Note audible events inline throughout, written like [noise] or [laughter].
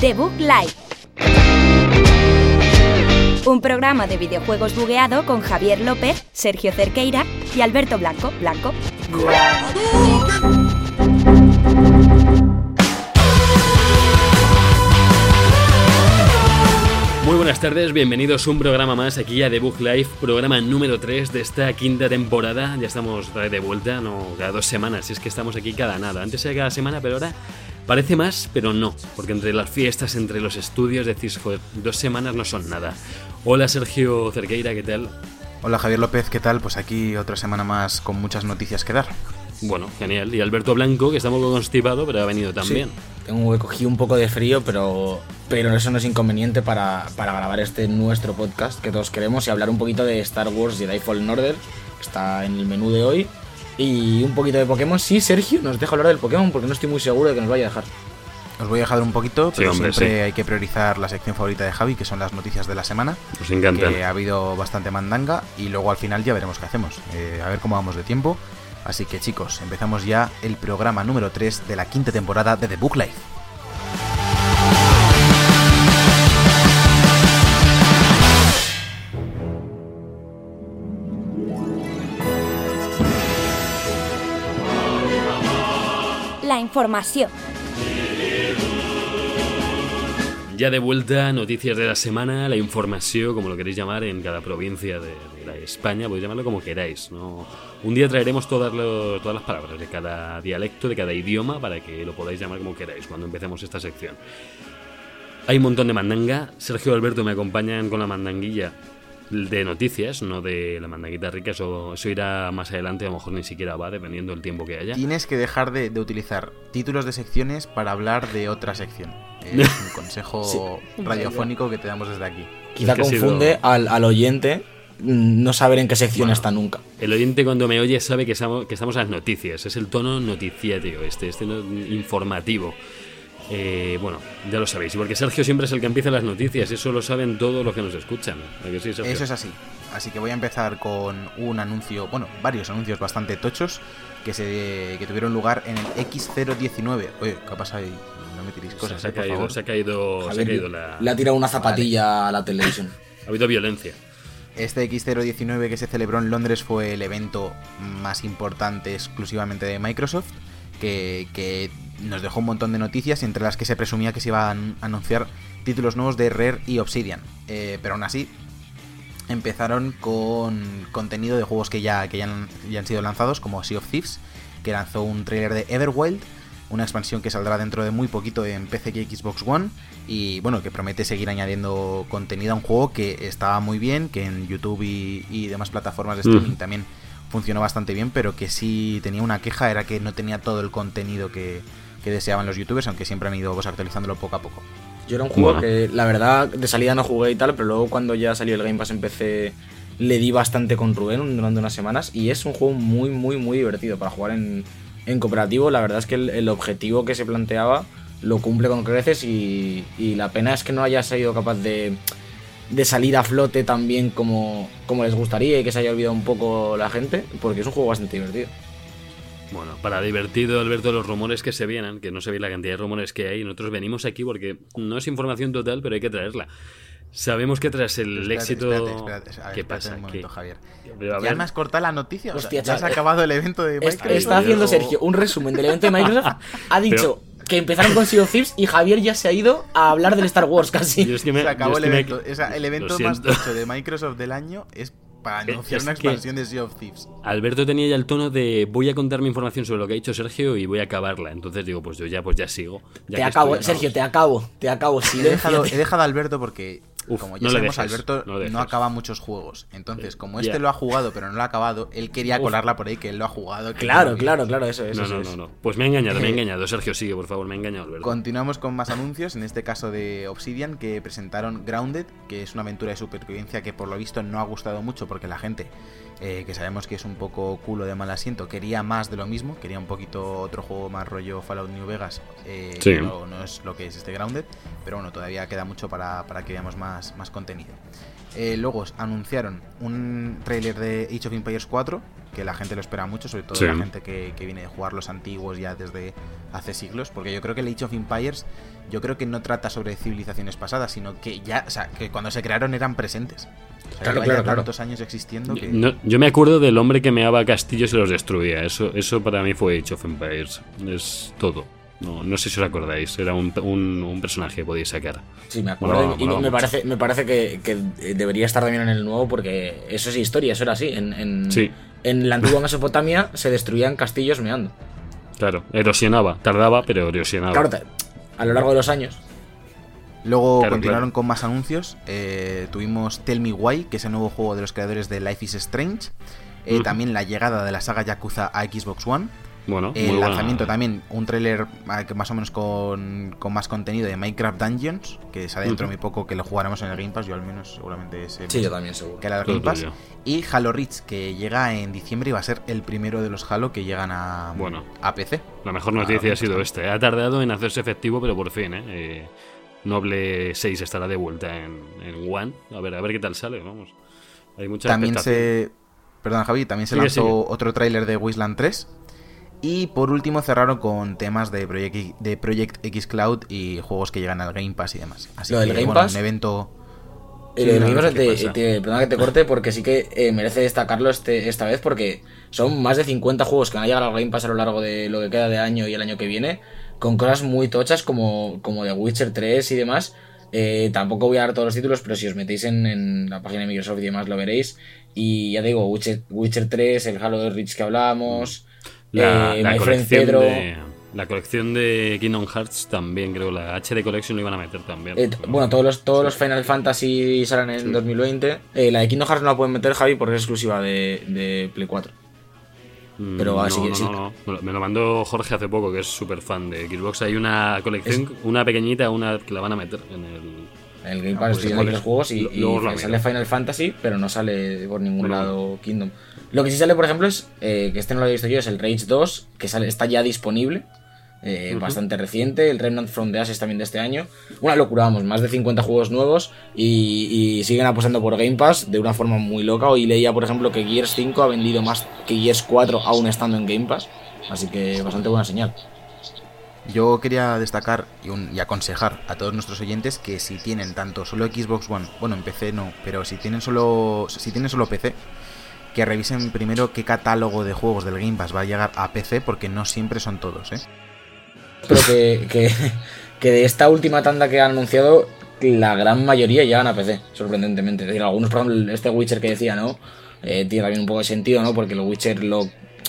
The Book Live. Un programa de videojuegos bugueado con Javier López, Sergio Cerqueira y Alberto Blanco. Blanco. Muy buenas tardes, bienvenidos a un programa más aquí a The Book Live, programa número 3 de esta quinta temporada. Ya estamos de vuelta, no cada dos semanas, es que estamos aquí cada nada. Antes era cada semana, pero ahora parece más, pero no, porque entre las fiestas, entre los estudios, decís, joder, dos semanas no son nada. Hola Sergio Cerqueira, ¿qué tal? Hola Javier López, ¿qué tal? Pues aquí otra semana más con muchas noticias que dar. Bueno, genial. Y Alberto Blanco, que está un poco constipado, pero ha venido también. Sí, tengo cogí un poco de frío, pero, pero eso no es inconveniente para, para, grabar este nuestro podcast que todos queremos y hablar un poquito de Star Wars Jedi Fallen Order, que está en el menú de hoy, y un poquito de Pokémon. Sí, Sergio, nos deja hablar del Pokémon porque no estoy muy seguro de que nos vaya a dejar. Os voy a dejar un poquito, pero Sí, hombre, siempre sí. hay que priorizar la sección favorita de Javi, que son las noticias de la semana. Nos encantan. Que ha habido bastante mandanga y luego al final ya veremos qué hacemos. Eh, a ver cómo vamos de tiempo. Así que chicos, empezamos ya el programa número 3 de la quinta temporada de The Book Life. Información. Ya de vuelta, noticias de la semana, la información, como lo queréis llamar, en cada provincia de, España, podéis llamarlo como queráis. ¿no? Un día traeremos todas, todas las palabras de cada dialecto, de cada idioma, para que lo podáis llamar como queráis cuando empecemos esta sección. Hay un montón de mandanga. Sergio Alberto me acompañan con la mandanguilla de noticias, no de la mandanguita rica. Eso, eso irá más adelante, a lo mejor ni siquiera va, dependiendo del tiempo que haya. Tienes que dejar de, de utilizar títulos de secciones para hablar de otra sección. Es [laughs] un consejo radiofónico que te damos desde aquí. Quizá Es que ha sido- confunde al, al oyente no saber en qué sección Bueno. está nunca. El oyente cuando me oye sabe que estamos, que estamos a las noticias. Es el tono noticiario, este, este no- informativo. Eh, bueno, ya lo sabéis. Y porque Sergio siempre es el que empieza las noticias. Eso lo saben todos los que nos escuchan. Eso es así. Así que voy a empezar con un anuncio, bueno, varios anuncios bastante tochos que se que tuvieron lugar en el X019. Oye, ¿qué ha pasado ahí? No me tiréis cosas, se, ha eh, por caído, favor. se ha caído, se ha caído la... Le ha tirado una zapatilla a la televisión. [laughs] Ha habido violencia. Este X019 que se celebró en Londres fue el evento más importante exclusivamente de Microsoft, que, que nos dejó un montón de noticias, entre las que se presumía que se iban a anunciar títulos nuevos de Rare y Obsidian. Eh, pero aún así, empezaron con contenido de juegos que ya, que ya han, ya han sido lanzados, como Sea of Thieves, que lanzó un trailer de Everwild, una expansión que saldrá dentro de muy poquito en PC y Xbox One, y bueno, que promete seguir añadiendo contenido a un juego que estaba muy bien, que en YouTube y, y demás plataformas de streaming también funcionó bastante bien, pero que sí tenía una queja, era que no tenía todo el contenido que, que deseaban los youtubers, aunque siempre han ido pues, actualizándolo poco a poco. Yo era un juego Bueno. que la verdad de salida no jugué y tal, pero luego cuando ya salió el Game Pass en PC le di bastante con Rubén durante unas semanas y es un juego muy, muy, muy divertido para jugar en, en cooperativo. La verdad es que el, el objetivo que se planteaba lo cumple con creces y, y la pena es que no haya sido capaz de, de salir a flote tan bien como, como les gustaría y que se haya olvidado un poco la gente, porque es un juego bastante divertido. Bueno, para divertido, Alberto, los rumores que se vienen, que no se ve la cantidad de rumores que hay, nosotros venimos aquí porque no es información total, pero hay que traerla. Sabemos que tras el Espérate, éxito... espérate, espérate, ver, ¿Qué espérate pasa? un momento, ¿Qué? Javier. Pero, ¿Ya me has cortado la noticia? O sea, Hostia, ¿Ya has chaval, acabado el evento de Microsoft? está haciendo Sergio un resumen del evento de Microsoft. Ha dicho que empezaron con Sea of Thieves y Javier ya se ha ido a hablar del Star Wars casi. yo es que me- Se acabó el que me- evento. O sea, el evento más tocho de Microsoft del año es para anunciar es una expansión de Sea of Thieves. Alberto tenía ya el tono de voy a contar mi información sobre lo que ha dicho Sergio y voy a acabarla. Entonces digo, pues yo ya, pues ya sigo. Ya te que acabo, estoy- Sergio, te acabo, te acabo. He dejado, he dejado a Alberto porque, Uf, como no ya le sabemos, dejes, Alberto no no acaba muchos juegos. Entonces, como este lo ha jugado pero no lo ha acabado, él quería Uf. colarla por ahí que él lo ha jugado. Claro, no claro, claro, eso es. No, eso no, es. no, no. Pues me ha engañado, me ha Eh, engañado. Sergio, sigue, por favor, me ha engañado, Alberto. Continuamos con más anuncios, en este caso de Obsidian, que presentaron Grounded, que es una aventura de supervivencia que por lo visto no ha gustado mucho porque la gente, eh, que sabemos que es un poco culo de mal asiento, quería más de lo mismo, quería un poquito otro juego más rollo Fallout New Vegas, eh, Sí. no, no es lo que es este Grounded, pero bueno, todavía queda mucho para, para que veamos más, más contenido. Eh, luego anunciaron un tráiler de Age of Empires 4, que la gente lo espera mucho, sobre todo Sí. la gente que, que viene de jugar los antiguos ya desde hace siglos, porque yo creo que el Age of Empires, yo creo que no trata sobre civilizaciones pasadas, sino que ya, o sea, que cuando se crearon eran presentes. O sea, Claro, claro, tantos años existiendo que... No, yo me acuerdo del hombre que meaba castillos y los destruía. Eso, eso para mí fue Age of Empires. Es todo. No, no sé si os acordáis. Era un, un- un personaje que podíais sacar. Sí, me acuerdo. Molaba, y molaba me parece, me parece que, que debería estar también en el nuevo porque eso es historia, eso era así. En, en, Sí. en la antigua Mesopotamia se destruían castillos meando. Claro, erosionaba. Tardaba, pero erosionaba. Claro, a lo largo de los años. Luego Claro, continuaron claro. con más anuncios. Eh, tuvimos Tell Me Why, que es el nuevo juego de los creadores de Life is Strange. Eh. También la llegada de la saga Yakuza a Xbox One. Bueno, El muy buena- lanzamiento también, un tráiler ah, que más o menos con, con más contenido de Minecraft Dungeons, que sale dentro de Ujú. muy poco, que lo jugaremos en el Game Pass, yo al menos seguramente ese Sí, yo también, seguro. que era el Game Pass. Y Halo Reach, que llega en diciembre y va a ser el primero de los Halo que llegan a, Bueno. a PC. La mejor noticia ha sido esta. Ha tardado en hacerse efectivo, pero por fin, ¿eh? Eh, Noble 6 estará de vuelta en, en One. A ver, a ver qué tal sale, vamos. Hay mucha También se. Perdón, Javi, también se lanzó otro tráiler de Wasteland 3. Y por último cerraron con temas de Project, X- de Project X Cloud y juegos que llegan al Game Pass y demás. Así Lo que, del Game bueno, Pass. un evento. Y Sí, lo del no, Game Pass, ¿qué te, te- perdona que te corte porque sí que eh, merece destacarlo este, esta vez porque son más de 50 juegos que van a llegar al Game Pass a lo largo de lo que queda de año y el año que viene con cosas muy tochas como, como The Witcher 3 y demás. Eh, tampoco voy a dar todos los títulos, pero si os metéis en, en la página de Microsoft y demás lo veréis. Y ya digo, Witcher, Witcher 3, el Halo de Reach que hablamos, La, eh, la colección Pedro. de, la colección de Kingdom Hearts también, creo. La HD Collection lo iban a meter también. Eh, bueno, todos los, todos los Final Fantasy salen en Sí. 2020. Eh, la de Kingdom Hearts no la pueden meter, Javi, porque es exclusiva de, de Play 4. Mm, pero no, así no, sí. no, no. Me lo- mandó Jorge hace poco, que es súper fan de Xbox. Hay una colección, una pequeñita, una que la van a meter en el. El Game Pass pues estoy los juegos y, y sale. Final Fantasy, pero no sale por ningún Bueno, lado Kingdom. Lo que sí sale, por ejemplo, es eh, que este no lo había visto yo, es el Rage 2, que sale, está ya disponible. eh. Bastante reciente, el Remnant from the Ashes también de este año. Una locura, vamos, más de 50 juegos nuevos y, y siguen apostando por Game Pass de una forma muy loca. Hoy leía, por ejemplo, que Gears 5 ha vendido más que Gears 4 aún estando en Game Pass. Así que bastante buena señal. Yo quería destacar y, un- y aconsejar a todos nuestros oyentes que si tienen tanto solo Xbox One, bueno, en PC no, pero si tienen solo si tienen solo PC, que revisen primero qué catálogo de juegos del Game Pass va a llegar a PC porque no siempre son todos, ¿eh? Pero que, que, de esta última tanda que han anunciado, la gran mayoría llegan a PC, sorprendentemente. Es decir, algunos, por ejemplo, este Witcher que decía, ¿no? Eh, tiene también un poco de sentido, ¿no? Porque los Witcher lo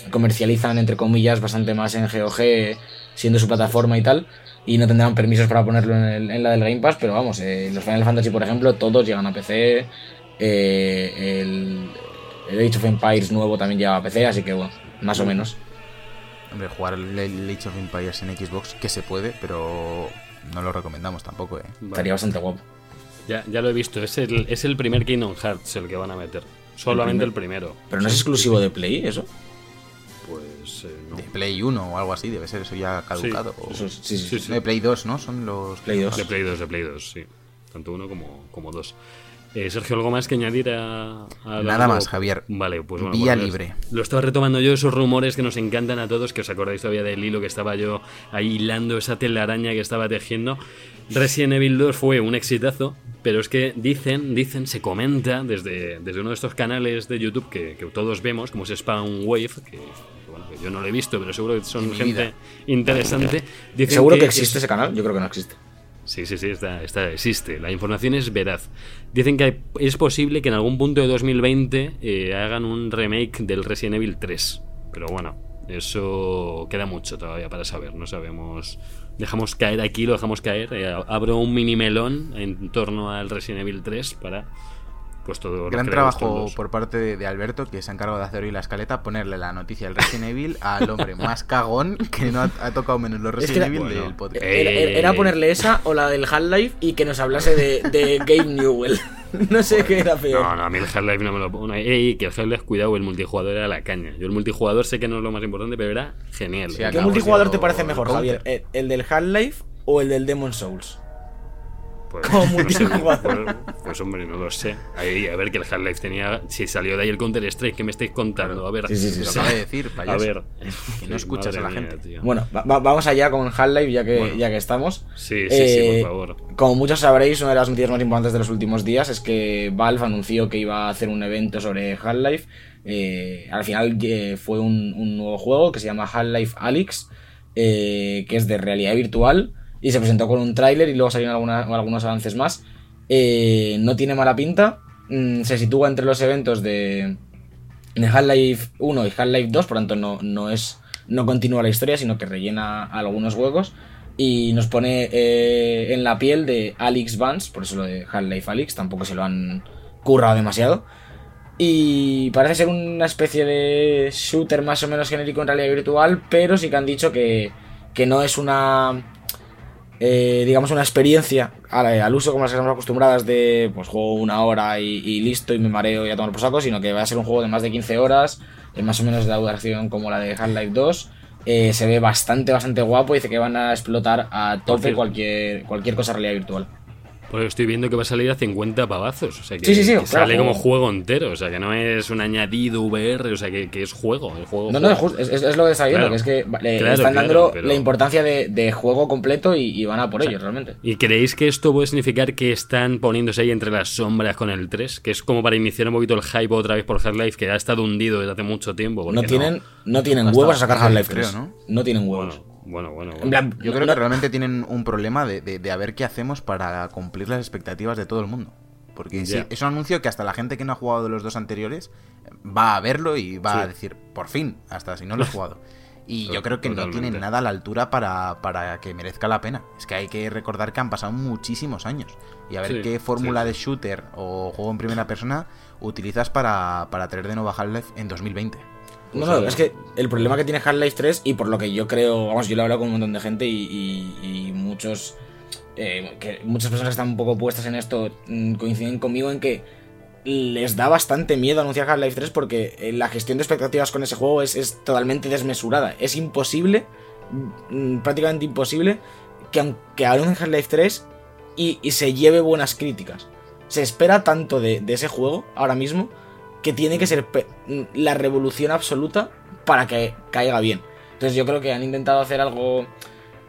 comercializan, entre comillas, bastante más en GOG, siendo su plataforma y tal. Y no tendrán permisos para ponerlo en, el- la del Game Pass, pero vamos, eh, los Final Fantasy, por ejemplo, todos llegan a PC. eh, el, el Age of Empires nuevo también llega a PC, así que bueno, más o menos. Hombre, jugar el el Age of Empires en Xbox, que se puede, pero no lo recomendamos tampoco, ¿eh? Vale. Estaría bastante guapo. Ya, ya lo he visto. Es el, es el primer Kingdom Hearts el que van a meter. Solamente el primero. Pero no es exclusivo de Play, eso. Pues eh, no. De Play 1 o algo así, debe ser eso ya caducado. o- Eso es- sí, sí, Sí, sí. sí. No, de Play 2, ¿no? Son los Play 2. De Play 2, de Play 2, sí. Tanto uno como, como dos. Eh, Sergio, ¿algo más que añadir a, a Nada más, Javier. Vale, pues bueno. Vía pues libre. Lo estaba retomando yo, esos rumores que nos encantan a todos, que os acordáis todavía del hilo que estaba yo ahí hilando, esa telaraña que estaba tejiendo. Resident Evil 2 fue un exitazo, pero es que dicen, dicen, se comenta desde, desde uno de estos canales de YouTube que, que todos vemos, como es Spawn Wave, que, yo no lo he visto, pero seguro que son gente interesante. Dicen ¿Seguro que existe ese canal? Yo creo que no existe. Sí, sí, sí, está, está, existe. La información es veraz. Dicen que es posible que en algún punto de 2020 eh, hagan un remake del Resident Evil 3. Pero bueno, eso queda mucho todavía para saber. No sabemos. Dejamos caer aquí, lo dejamos caer. eh, abro un mini melón en torno al Resident Evil 3 para. Pues todo. lo Gran trabajo todos. por parte de, de Alberto, que se ha encargado de hacer hoy la escaleta, ponerle la noticia del Resident Evil al hombre [laughs] más cagón que no ha, ha tocado menos los Es que Resident Evil bueno, del podcast. eh, Era, ponerle esa o la del Half-Life y que nos hablase de, de [laughs] Gabe Newell. [laughs] no sé qué era peor. No, no, a mí el Half-Life no me lo pone. Ey, que el Half-Life, cuidado, el multijugador era la caña. Yo el multijugador sé que no es lo más importante, pero era genial. Sí, ¿Qué multijugador te parece mejor. Javier? ¿El, el del Half-Life o el del Demon Souls? Pues, Como no sé, [laughs] pues, pues, hombre, no lo sé. Ahí, a ver, que el Half-Life tenía. Si salió de ahí el Counter-Strike, ¿qué me estáis contando? A ver. Sí, sí, sí, Lo sí. acaba de decir, A payaso. ver. [laughs] Que no escuchas a la mía, gente. tío. Bueno, va- va- vamos allá con Half-Life ya que, Bueno. ya que estamos. Sí, sí, sí, Eh, por favor. Como muchos sabréis, una de las noticias más importantes de los últimos días es que Valve anunció que iba a hacer un evento sobre Half-Life. Eh, al final eh, fue un, un nuevo juego que se llama Half-Life Alyx, eh, que es de realidad virtual, y se presentó con un tráiler y luego salieron alguna- algunos avances más. Eh, no tiene mala pinta, mm, se sitúa entre los eventos de, Half-Life 1 y Half-Life 2, por tanto no, no es no continúa la historia, sino que rellena algunos huecos y nos pone eh, en la piel de Alex Vance, por eso lo de Half-Life Alyx, tampoco se lo han currado demasiado. Y parece ser una especie de shooter más o menos genérico en realidad virtual, pero sí que han dicho que, que no es una, eh, digamos, una experiencia al, al uso como las que estamos acostumbradas de, pues juego una hora y, y listo y me mareo y a tomar por saco, sino que va a ser un juego de más de 15 horas, eh, más o menos de duración como la de Half-Life 2. Eh, se ve bastante, bastante guapo. Dice que van a explotar a tope cualquier, cualquier cosa realidad virtual. Porque estoy viendo que va a salir a 50 pavazos. O sea, que, Sí, sí, sí, que claro, sale como juego. entero. O sea, que no es un añadido VR. O sea, que, que es juego. El juego No, no, es, es, es lo que está viendo, Claro. que es que Claro, están claro, dando pero- la importancia de, de juego completo y, y van a por ello, realmente. ¿Y creéis que esto puede significar que están poniéndose ahí entre las sombras con el 3? Que es como para iniciar un poquito el hype otra vez por Half-Life, que ha estado hundido desde hace mucho tiempo. No tienen, no tienen huevos a sacar Half-Life 3. creo, ¿no? ¿no? tienen huevos. Bueno, bueno, bueno. bueno. Yo no- creo no- que realmente tienen un problema de, de- de a ver qué hacemos para cumplir las expectativas de todo el mundo. Porque sí, es un anuncio que hasta la gente que no ha jugado de los dos anteriores va a verlo y va Sí. a decir, por fin, hasta si no lo he jugado. Y yo To- creo que no tienen nada a la altura para, para que merezca la pena. Es que hay que recordar que han pasado muchísimos años. Y a ver Sí, qué fórmula sí, de shooter o juego en primera persona utilizas para, para traer de nuevo a Half-Life en 2020. No, no, es que el problema que tiene Half-Life 3, y por lo que yo creo, vamos, yo lo he hablado con un montón de gente y, y- y muchos. eh, que muchas personas que están un poco puestas en esto mm, coinciden conmigo en que les da bastante miedo anunciar Half-Life 3 porque eh, la gestión de expectativas con ese juego es, es totalmente desmesurada. Es imposible, mm, prácticamente imposible, que aunque anuncien Half-Life 3 y, y se lleve buenas críticas. Se espera tanto de, de ese juego ahora mismo que tiene que ser la revolución absoluta para que caiga bien. Entonces yo creo que han intentado hacer algo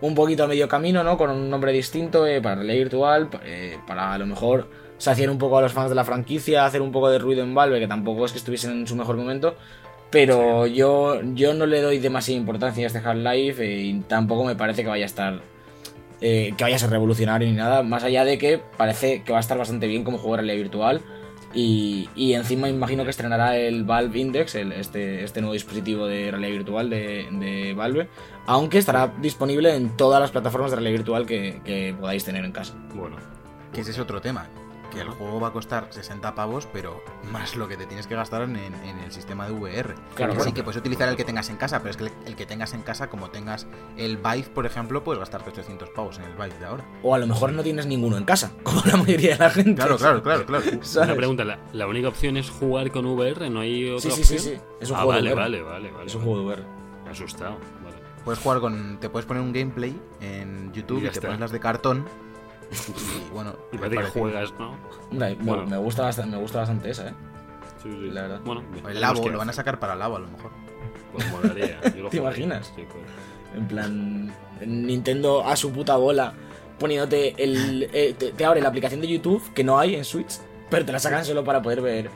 un poquito a medio camino, ¿no? Con un nombre distinto eh, para realidad virtual, eh, para a lo mejor saciar un poco a los fans de la franquicia, hacer un poco de ruido en Valve, que tampoco es que estuviesen en su mejor momento. Pero yo, yo no le doy demasiada importancia a este Half-Life eh, y tampoco me parece que vaya a estar eh, que vaya a ser revolucionario ni nada, más allá de que parece que va a estar bastante bien como juego de realidad virtual. Y, y encima imagino que estrenará el Valve Index, el- este, este nuevo dispositivo de realidad virtual de, de Valve, aunque estará disponible en todas las plataformas de realidad virtual que, que podáis tener en casa. Bueno, Que ese es otro tema. Que el juego va a costar 60 pavos, pero más lo que te tienes que gastar en, el sistema de VR. Claro, sí, claro. que puedes utilizar el que tengas en casa, pero es que el, el que tengas en casa, como tengas el Vive, por ejemplo, puedes gastarte 800 pavos en el Vive de ahora. O a lo mejor no tienes ninguno en casa, [laughs] como la mayoría de la gente. Claro, claro, claro, claro. [laughs] ¿Sabes? una pregunta. ¿la, la única opción es jugar con VR? ¿No hay otra Sí, sí, sí, opción? sí. Es un ah, juego vale, de VR. vale, vale, vale. Es un juego de VR. Me asustado. Vale. Puedes jugar con. Te puedes poner un gameplay en YouTube Y te está. pones las de cartón. Y bueno, Y me parece que parece- juegas, ¿no? Hombre, me- Bueno. me, gusta bastante, me gusta bastante esa, ¿eh? Sí, sí. La verdad. Bueno, el Labo, lo van a sacar para Labo a lo mejor. Pues molaría. yo lo [laughs] ¿Te imaginas? Sí, pues. En plan, Nintendo a su puta bola poniéndote el. eh, te, te abre la aplicación de YouTube que no hay en Switch, pero te la sacan solo para poder ver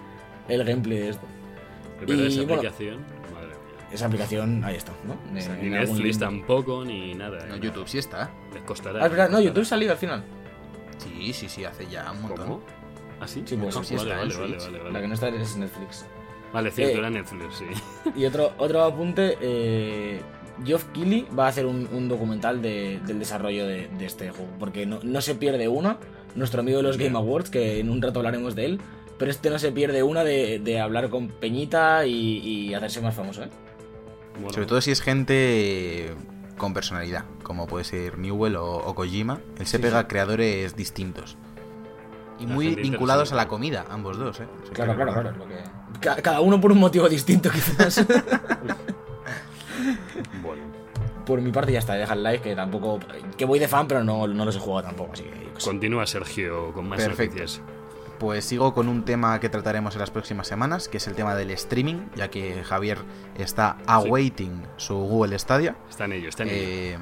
el gameplay de esto. Y, esa bueno, aplicación. Madre mía. Esa aplicación, ahí está, ¿no? O sea, Eh, ni algún Netflix tampoco, ni nada. No, ¿eh? YouTube sí está. Les costará. Ah, no, YouTube salió al final. Sí, sí, sí, hace ya un montón. ¿Cómo? ¿Ah, sí? Sí, pues YouTube sí vale, está en vale, vale, vale, La que no está es Netflix. Vale, cierto, Eh, era Netflix, sí. Y otro, otro apunte, eh, Geoff Keighley va a hacer un, un documental de- del desarrollo de, de este juego, porque no, no se pierde una, nuestro amigo de los Game Awards, que en un rato hablaremos de él, pero este no se pierde una de, de hablar con Peñita y, y hacerse más famoso, ¿eh? Bueno, Sobre todo si es gente con personalidad, como puede ser Newell o, o Kojima. Él se Sí, pega sí. a creadores distintos. Y muy vinculados a la comida, ambos dos, ¿eh? Claro, claro, claro. lo que- cada uno por un motivo distinto, quizás. [laughs] bueno. por mi parte ya está, deja el like, que tampoco. que voy de fan, pero no, no los he jugado tampoco, así que. pues, Continúa Sergio con más Perfecto. noticias. Pues sigo con un tema que trataremos en las próximas semanas, que es el tema del streaming, ya que Javier está awaiting su Google Stadia. Está en ello, está en ello. Eh,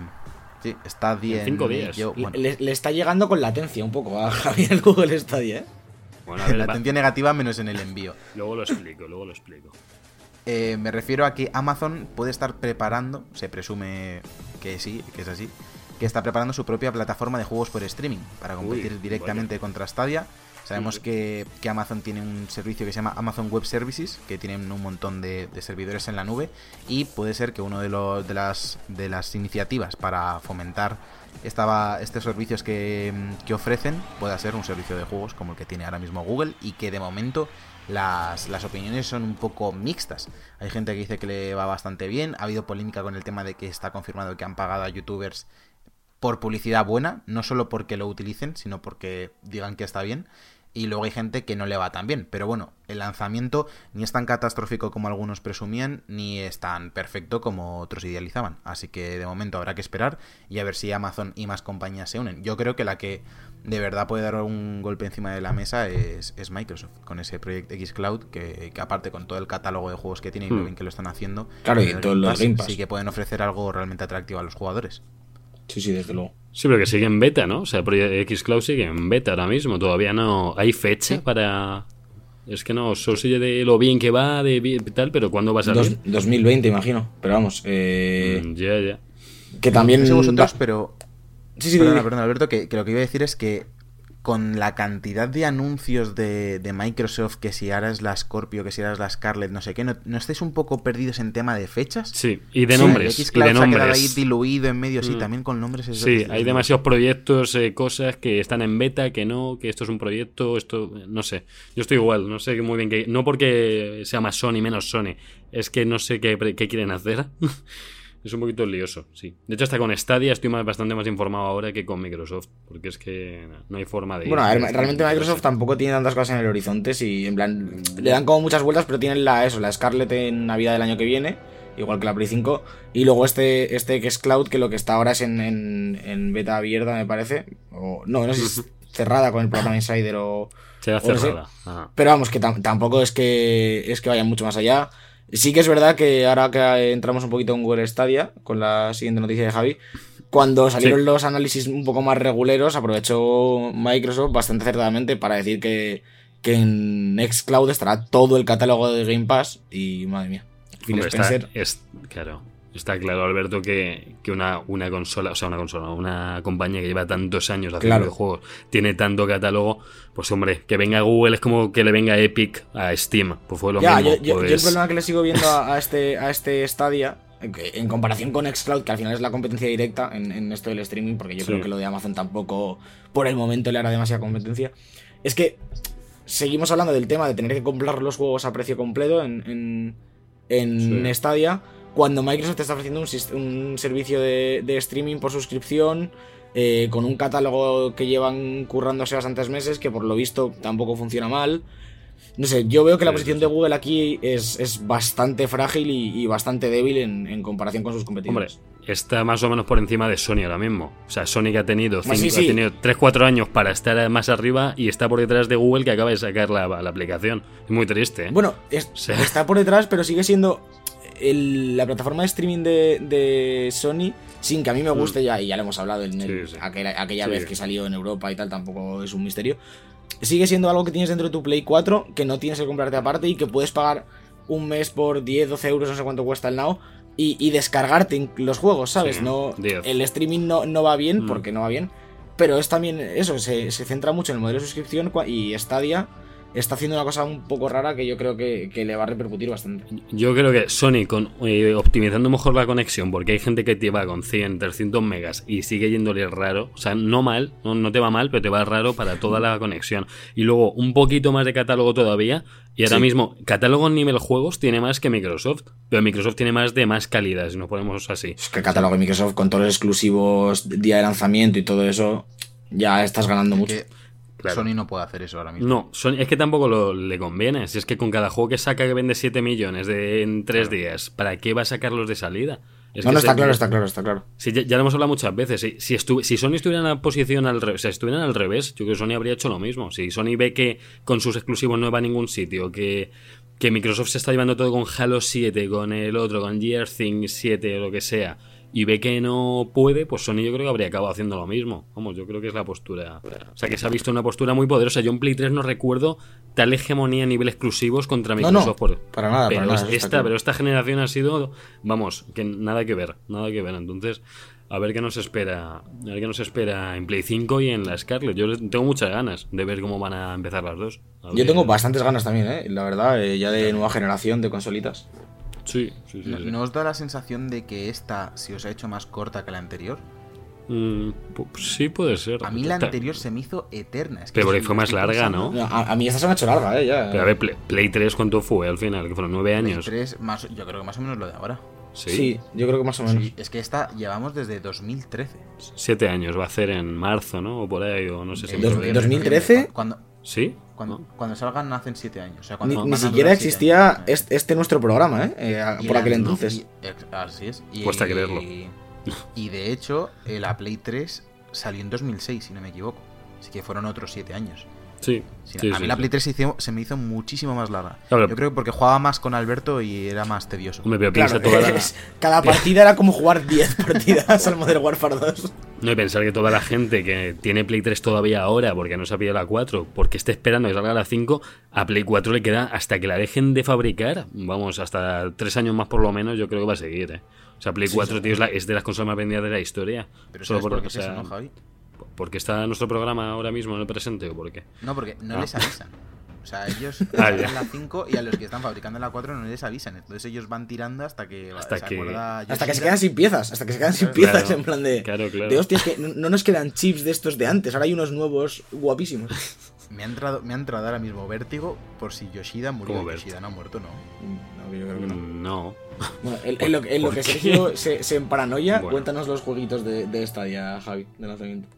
sí, está bien. En cinco días. yo- bueno, le, le está llegando con latencia un poco a [laughs] Javier el Google Stadia, ¿eh? Bueno, a ver, la va- atención negativa menos en el envío. luego lo explico, luego lo explico. Eh, me refiero a que Amazon puede estar preparando, se presume que sí, que es así, que está preparando su propia plataforma de juegos por streaming para competir Uy, directamente contra Stadia. Sabemos que, que Amazon tiene un servicio que se llama Amazon Web Services, que tienen un montón de, de servidores en la nube, y puede ser que una de, los- de, las, de las iniciativas para fomentar estos servicios que, que ofrecen pueda ser un servicio de juegos como el que tiene ahora mismo Google y que de momento las, las opiniones son un poco mixtas. Hay gente que dice que le va bastante bien, ha habido polémica con el tema de que está confirmado que han pagado a youtubers por publicidad buena, no solo porque lo utilicen, sino porque digan que está bien. Y luego hay gente que no le va tan bien. Pero bueno, el lanzamiento ni es tan catastrófico como algunos presumían, ni es tan perfecto como otros idealizaban. Así que de momento habrá que esperar y a ver si Amazon y más compañías se unen. Yo creo que la que de verdad puede dar un golpe encima de la mesa es, es Microsoft, con ese Project X Cloud, que, que aparte con todo el catálogo de juegos que tiene y lo Hmm. bien que lo están haciendo, Claro, y el todo lo de Game Pass. sí que pueden ofrecer algo realmente atractivo a los jugadores. Sí, sí, desde luego. Sí, pero que sigue en beta, ¿no? O sea, Project X Cloud sigue en beta ahora mismo. Todavía no hay fecha para. Es que no, solo sé de lo bien que va, de bien- tal, pero ¿cuándo va a Dos- salir? 2020, imagino. Pero vamos, eh, Mm, ya, ya. que también. No sé vosotros, da- pero Sí, sí, perdona, perdona, Alberto, que, que lo que iba a decir es que con la cantidad de anuncios de, de Microsoft, que si ahora es la Scorpio, que si ahora es la Scarlett, no sé qué, ¿no, no estáis un poco perdidos en tema de fechas? Sí, y de Sí, nombres. el y de se ha ahí nombres. diluido en medio, sí, Mm. también con nombres. es- Sí, hay demasiados proyectos, eh, cosas que están en beta, que no, que esto es un proyecto, esto, no sé. Yo estoy igual, no sé muy bien qué. No porque sea más Sony, menos Sony, es que no sé qué, qué quieren hacer. [laughs] es un poquito lioso, sí. De hecho, hasta con Stadia estoy más, bastante más informado ahora que con Microsoft, porque es que no hay forma de. ir. Bueno, a ver, realmente Microsoft tampoco tiene tantas cosas en el horizonte. Si, en plan, le dan como muchas vueltas, pero tienen la, eso, la Scarlett en Navidad del año que viene, igual que la Play 5. Y luego este, este que es Cloud, que lo que está ahora es en, en, en beta abierta, me parece. O, no, no sé si es [laughs] cerrada con el programa Insider o. Será o no sé. cerrada. Pero vamos, que tam- tampoco es que, es que vaya mucho más allá. Sí que es verdad que ahora que entramos un poquito en Google Stadia, con la siguiente noticia de Javi, cuando salieron Sí. los análisis un poco más reguleros, aprovechó Microsoft bastante acertadamente para decir que, que en Xcloud estará todo el catálogo de Game Pass y madre mía. Phil Hombre, está, Spencer. es, claro, está claro, Alberto, que, que una, una consola, o sea, una consola, una compañía que lleva tantos años haciendo Claro. juegos, tiene tanto catálogo, pues hombre, que venga Google es como que le venga Epic a Steam. Pues fue lo Ya, mismo. yo, yo- yo el pues- problema que le sigo viendo a, a este, a este Stadia, en comparación con Xcloud, que al final es la competencia directa en, en esto del streaming, porque yo Sí. creo que lo de Amazon tampoco por el momento le hará demasiada competencia, es que seguimos hablando del tema de tener que comprar los juegos a precio completo en, en, en Sí. Stadia, cuando Microsoft te está ofreciendo un, servicio de, de streaming por suscripción. eh, con un catálogo que llevan currándose bastantes meses, que por lo visto tampoco funciona mal. No sé, yo veo que la posición de. Google aquí es, es bastante frágil y, y bastante débil en, en comparación con sus Hombre, competidores. está más o menos por encima de Sony ahora mismo. O sea, Sony que ha tenido, sí, cinco- sí. ha tenido 3-4 años para estar más arriba y está por detrás de Google que acaba de sacar la, la aplicación. Es muy triste, ¿eh? Bueno, es- O sea- está por detrás, pero sigue siendo el- la plataforma de streaming de, de Sony, sin que a mí me guste ya, y ya lo hemos hablado en el- Mm. Sí, sí. aquella, aquella Sí. vez que salió en Europa y tal, tampoco es un misterio. Sigue siendo algo que tienes dentro de tu Play 4, que no tienes que comprarte aparte y que puedes pagar un mes por 10, 12 euros, no sé cuánto cuesta el Now, y, y descargarte los juegos, ¿sabes? No, 10. el streaming no, no va bien, Mm. porque no va bien, pero es también eso, se, se centra mucho en el modelo de suscripción y Stadia está haciendo una cosa un poco rara que yo creo que, que le va a repercutir bastante. Yo creo que Sony, con, eh, optimizando mejor la conexión, porque hay gente que te va con 100, 300 megas y sigue yéndole raro, o sea, no mal, no, no te va mal, pero te va raro para toda la conexión. Y luego un poquito más de catálogo todavía, y ahora Sí. mismo, catálogo en nivel juegos tiene más que Microsoft, pero Microsoft tiene más de más calidad, si nos ponemos así. Es que el catálogo de Microsoft con todos los exclusivos, día de lanzamiento y todo eso, ya estás ganando mucho. Que Claro. Sony no puede hacer eso ahora mismo. No, Sony- es que tampoco lo- le conviene. Si es que con cada juego que saca que vende 7 millones de, en 3 días, ¿para qué va a sacarlos de salida? Es no, que no, se- está claro, está claro, está claro. Sí, ya, ya lo hemos hablado muchas veces. Si, si, estu- si Sony estuviera en la posición al revés, o sea, estuvieran al revés, yo creo que Sony habría hecho lo mismo. Si Sony ve que con sus exclusivos no va a ningún sitio, que, que Microsoft se está llevando todo con Halo 7, con el otro, con Gear Thing 7 o lo que sea, y ve que no puede, pues Sony yo creo que habría acabado haciendo lo mismo. Vamos, yo creo que es la postura. O sea, que se ha visto una postura muy poderosa. Yo en Play 3 no recuerdo tal hegemonía a nivel exclusivos contra No, Microsoft. no, por- para nada, pero para nada, esta, claro. pero esta generación ha sido, vamos, que nada que ver, nada que ver. Entonces, a ver qué nos espera, a ver qué nos espera en Play 5 y en la Scarlet. Yo tengo muchas ganas de ver cómo van a empezar las dos. Yo tengo bastantes ganas también, ¿eh? La verdad, eh, ya de nueva generación de consolitas. Sí, sí, sí. ¿No, sí. no os da la sensación de que esta se os ha hecho más corta que la anterior? Mm, sí puede ser. A mí la anterior se me hizo eterna. Es que Pero porque fue más larga, ¿no? A, a mí esta se me ha hecho larga, ¿eh? Ya. Pero a ver, Play, Play 3, ¿cuánto fue al final? Que fueron nueve Play años. 3 más, yo creo que más o menos lo de ahora. Sí. sí. yo creo que más o menos. Sí, es que esta llevamos desde 2013. Siete años, va a hacer en marzo, ¿no? O por ahí, o no sé si. En Dos- noviembre, 2013. noviembre, Cuando, ¿Sí? Cuando, ¿No? cuando salgan hacen 7 años. O sea, Ni, cuando ni siquiera siete existía años. este, este nuestro programa, ¿eh? Eh, por aquel entonces. así es. Y, Cuesta creerlo. Y de hecho, eh, la Play 3 salió en 2006, si no me equivoco. Así que fueron otros 7 años. Sí. Sí, sí, a sí, mí la sí. Play 3 se, hizo- se me hizo muchísimo más larga. Claro. Yo creo que porque jugaba más con Alberto y era más tedioso. Pero Claro, toda la- [laughs] cada partida era como jugar 10 partidas al Modern Warfare 2. No, y pensar que toda la gente que tiene Play 3 todavía ahora porque no se ha pillado la 4, porque esté esperando que salga la 5, a Play 4 le queda hasta que la dejen de fabricar, vamos, hasta tres años más por lo menos, yo creo que va a seguir, ¿eh? O sea, Play 4, tío, es, la- es de las consolas más vendidas de la historia. Pero Solo ¿sabes por qué o sea, no, Javi? ¿Porque está nuestro programa ahora mismo en el presente o por qué? No, porque no Ah. les avisan. [laughs] O sea, ellos [laughs] Ah, sacan ya. la 5 y a los que están fabricando la 4 no les avisan. Entonces ellos van tirando hasta que Hasta se que- acuerda Hasta que se quedan sin piezas, hasta que se quedan sin Claro. piezas Claro, en plan de... claro, claro. De hostias, que no, no nos quedan chips de estos de antes, ahora hay unos nuevos guapísimos. Me ha entrado, me ha entrado ahora mismo vértigo por si Yoshida murió. ¿Cómo Yoshida no ha muerto, ¿no? No, yo creo que no. Mm, No. Bueno, en, en lo, en lo ¿Por que? Sergio se, se emparanoia, Bueno. cuéntanos los jueguitos de, de Stadia, Javi, de lanzamiento.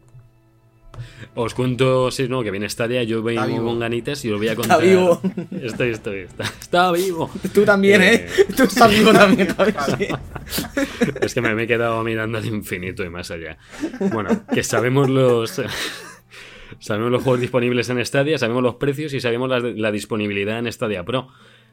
Os cuento, sí, no, que viene Stadia, yo vengo con ganitas y os voy a Está contar. vivo. Estoy, estoy, está, está vivo. Tú también, ¿eh? Eh, Tú estás vivo también, [laughs] sí. Es que me, me he quedado mirando al infinito y más allá. Bueno, que sabemos los. [laughs] sabemos los juegos disponibles en Stadia, sabemos los precios y sabemos la, la disponibilidad en Stadia Pro.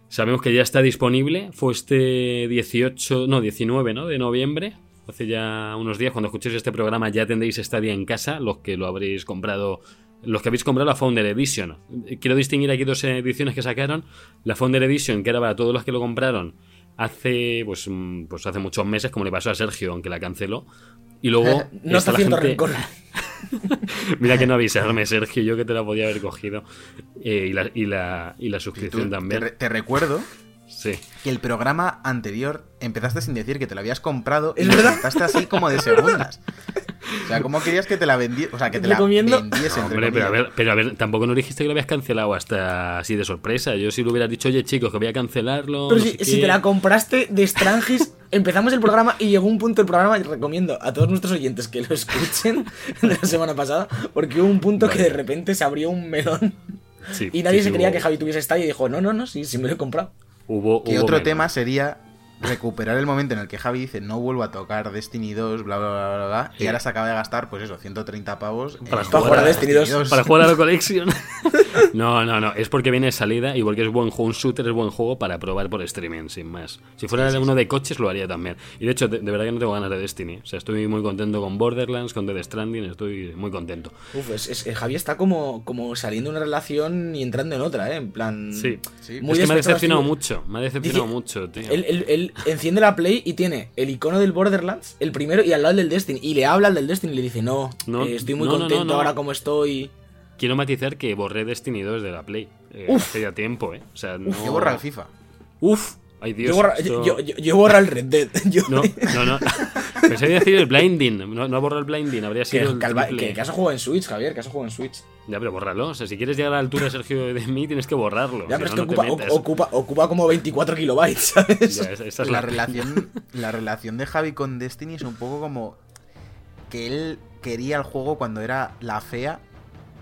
Sabemos que ya está disponible. Fue este 18, no, 19, ¿no? De noviembre. Hace ya unos días, cuando escuchéis este programa, ya tendréis Stadia en casa, los que lo habréis comprado. Los que habéis comprado la Founder Edition. Quiero distinguir aquí dos ediciones que sacaron. La Founder Edition, que era para todos los que lo compraron hace pues, mm, pues hace muchos meses, como le pasó a Sergio, aunque la canceló. Y luego. [laughs] No está la haciendo gente- rencor. [laughs] Mira que no avisarme, Sergio, yo que te la podía haber cogido. Eh, y, la, y, la, y la Y tú- suscripción te, también. re- te recuerdo Sí. que el programa anterior empezaste sin decir que te lo habías comprado. ¿Es y lo empezaste así como de segundas. O sea, ¿cómo querías que te la vendiese? O sea, que te la Recomiendo- vendiese. entre Hombre, pero a, ver, pero a ver, tampoco nos dijiste que lo habías cancelado hasta así de sorpresa. Yo si lo hubiera dicho, oye chicos, que voy a cancelarlo. Pero no si, sé si qué". te la compraste de Strangis, empezamos el programa y llegó un punto del programa y recomiendo a todos nuestros oyentes que lo escuchen de la semana pasada, porque hubo un punto que Vale. de repente se abrió un melón Sí, y nadie sí, se creía hubo- que Javi tuviese esta y dijo, no, no, no, sí, sí me lo he comprado. Hubo, Que hubo otro menos. tema sería recuperar el momento en el que Javi dice no vuelvo a tocar Destiny 2, bla, bla, bla, bla, bla, Sí. y ahora se acaba de gastar, pues eso, 130 pavos. Para jugar a Destiny 2. Para jugar a la colección. [laughs] No, no, no. Es porque viene salida y porque es buen juego. Un shooter es buen juego para probar por streaming, sin más. Si fuera Sí, sí, uno de coches, lo haría también. Y de hecho, de, de verdad que no tengo ganas de Destiny. O sea, estoy muy contento con Borderlands, con Death Stranding. Estoy muy contento. Uf, es, es- eh, Javi está como, como saliendo de una relación y entrando en otra, ¿eh? En plan... Sí. Sí. Muy es que me ha decepcionado mucho. Me ha decepcionado Dice- mucho, tío. Él enciende la Play y tiene el icono del Borderlands, el primero, y al lado el del Destiny. Y le habla al del Destiny y le dice, no, No, eh, estoy muy no, contento no, no. ahora como estoy. Quiero matizar que borré Destiny 2 de la Play. Eh, Uf. hace ya tiempo, ¿eh? O sea, no... Yo borra el FIFA. Uf. Ay, Dios. yo, borra, esto- yo, yo- yo borra el Red Dead. [laughs] Yo- No, no, no. [laughs] Pensé decir el blinding. No, no borra el blinding. Habría sido el que al- triple. que- que has jugado en Switch, Javier, que has jugado en Switch. Ya, pero bórralo. O sea, si quieres llegar a la altura, Sergio, de mí, tienes que borrarlo. Ya, si pero es no, que ocupa, ocupa, ocupa como 24 kilobytes, ¿sabes? Ya, esa, esa es la, la, relación, [laughs] la relación de Javi con Destiny es un poco como que él quería el juego cuando era la fea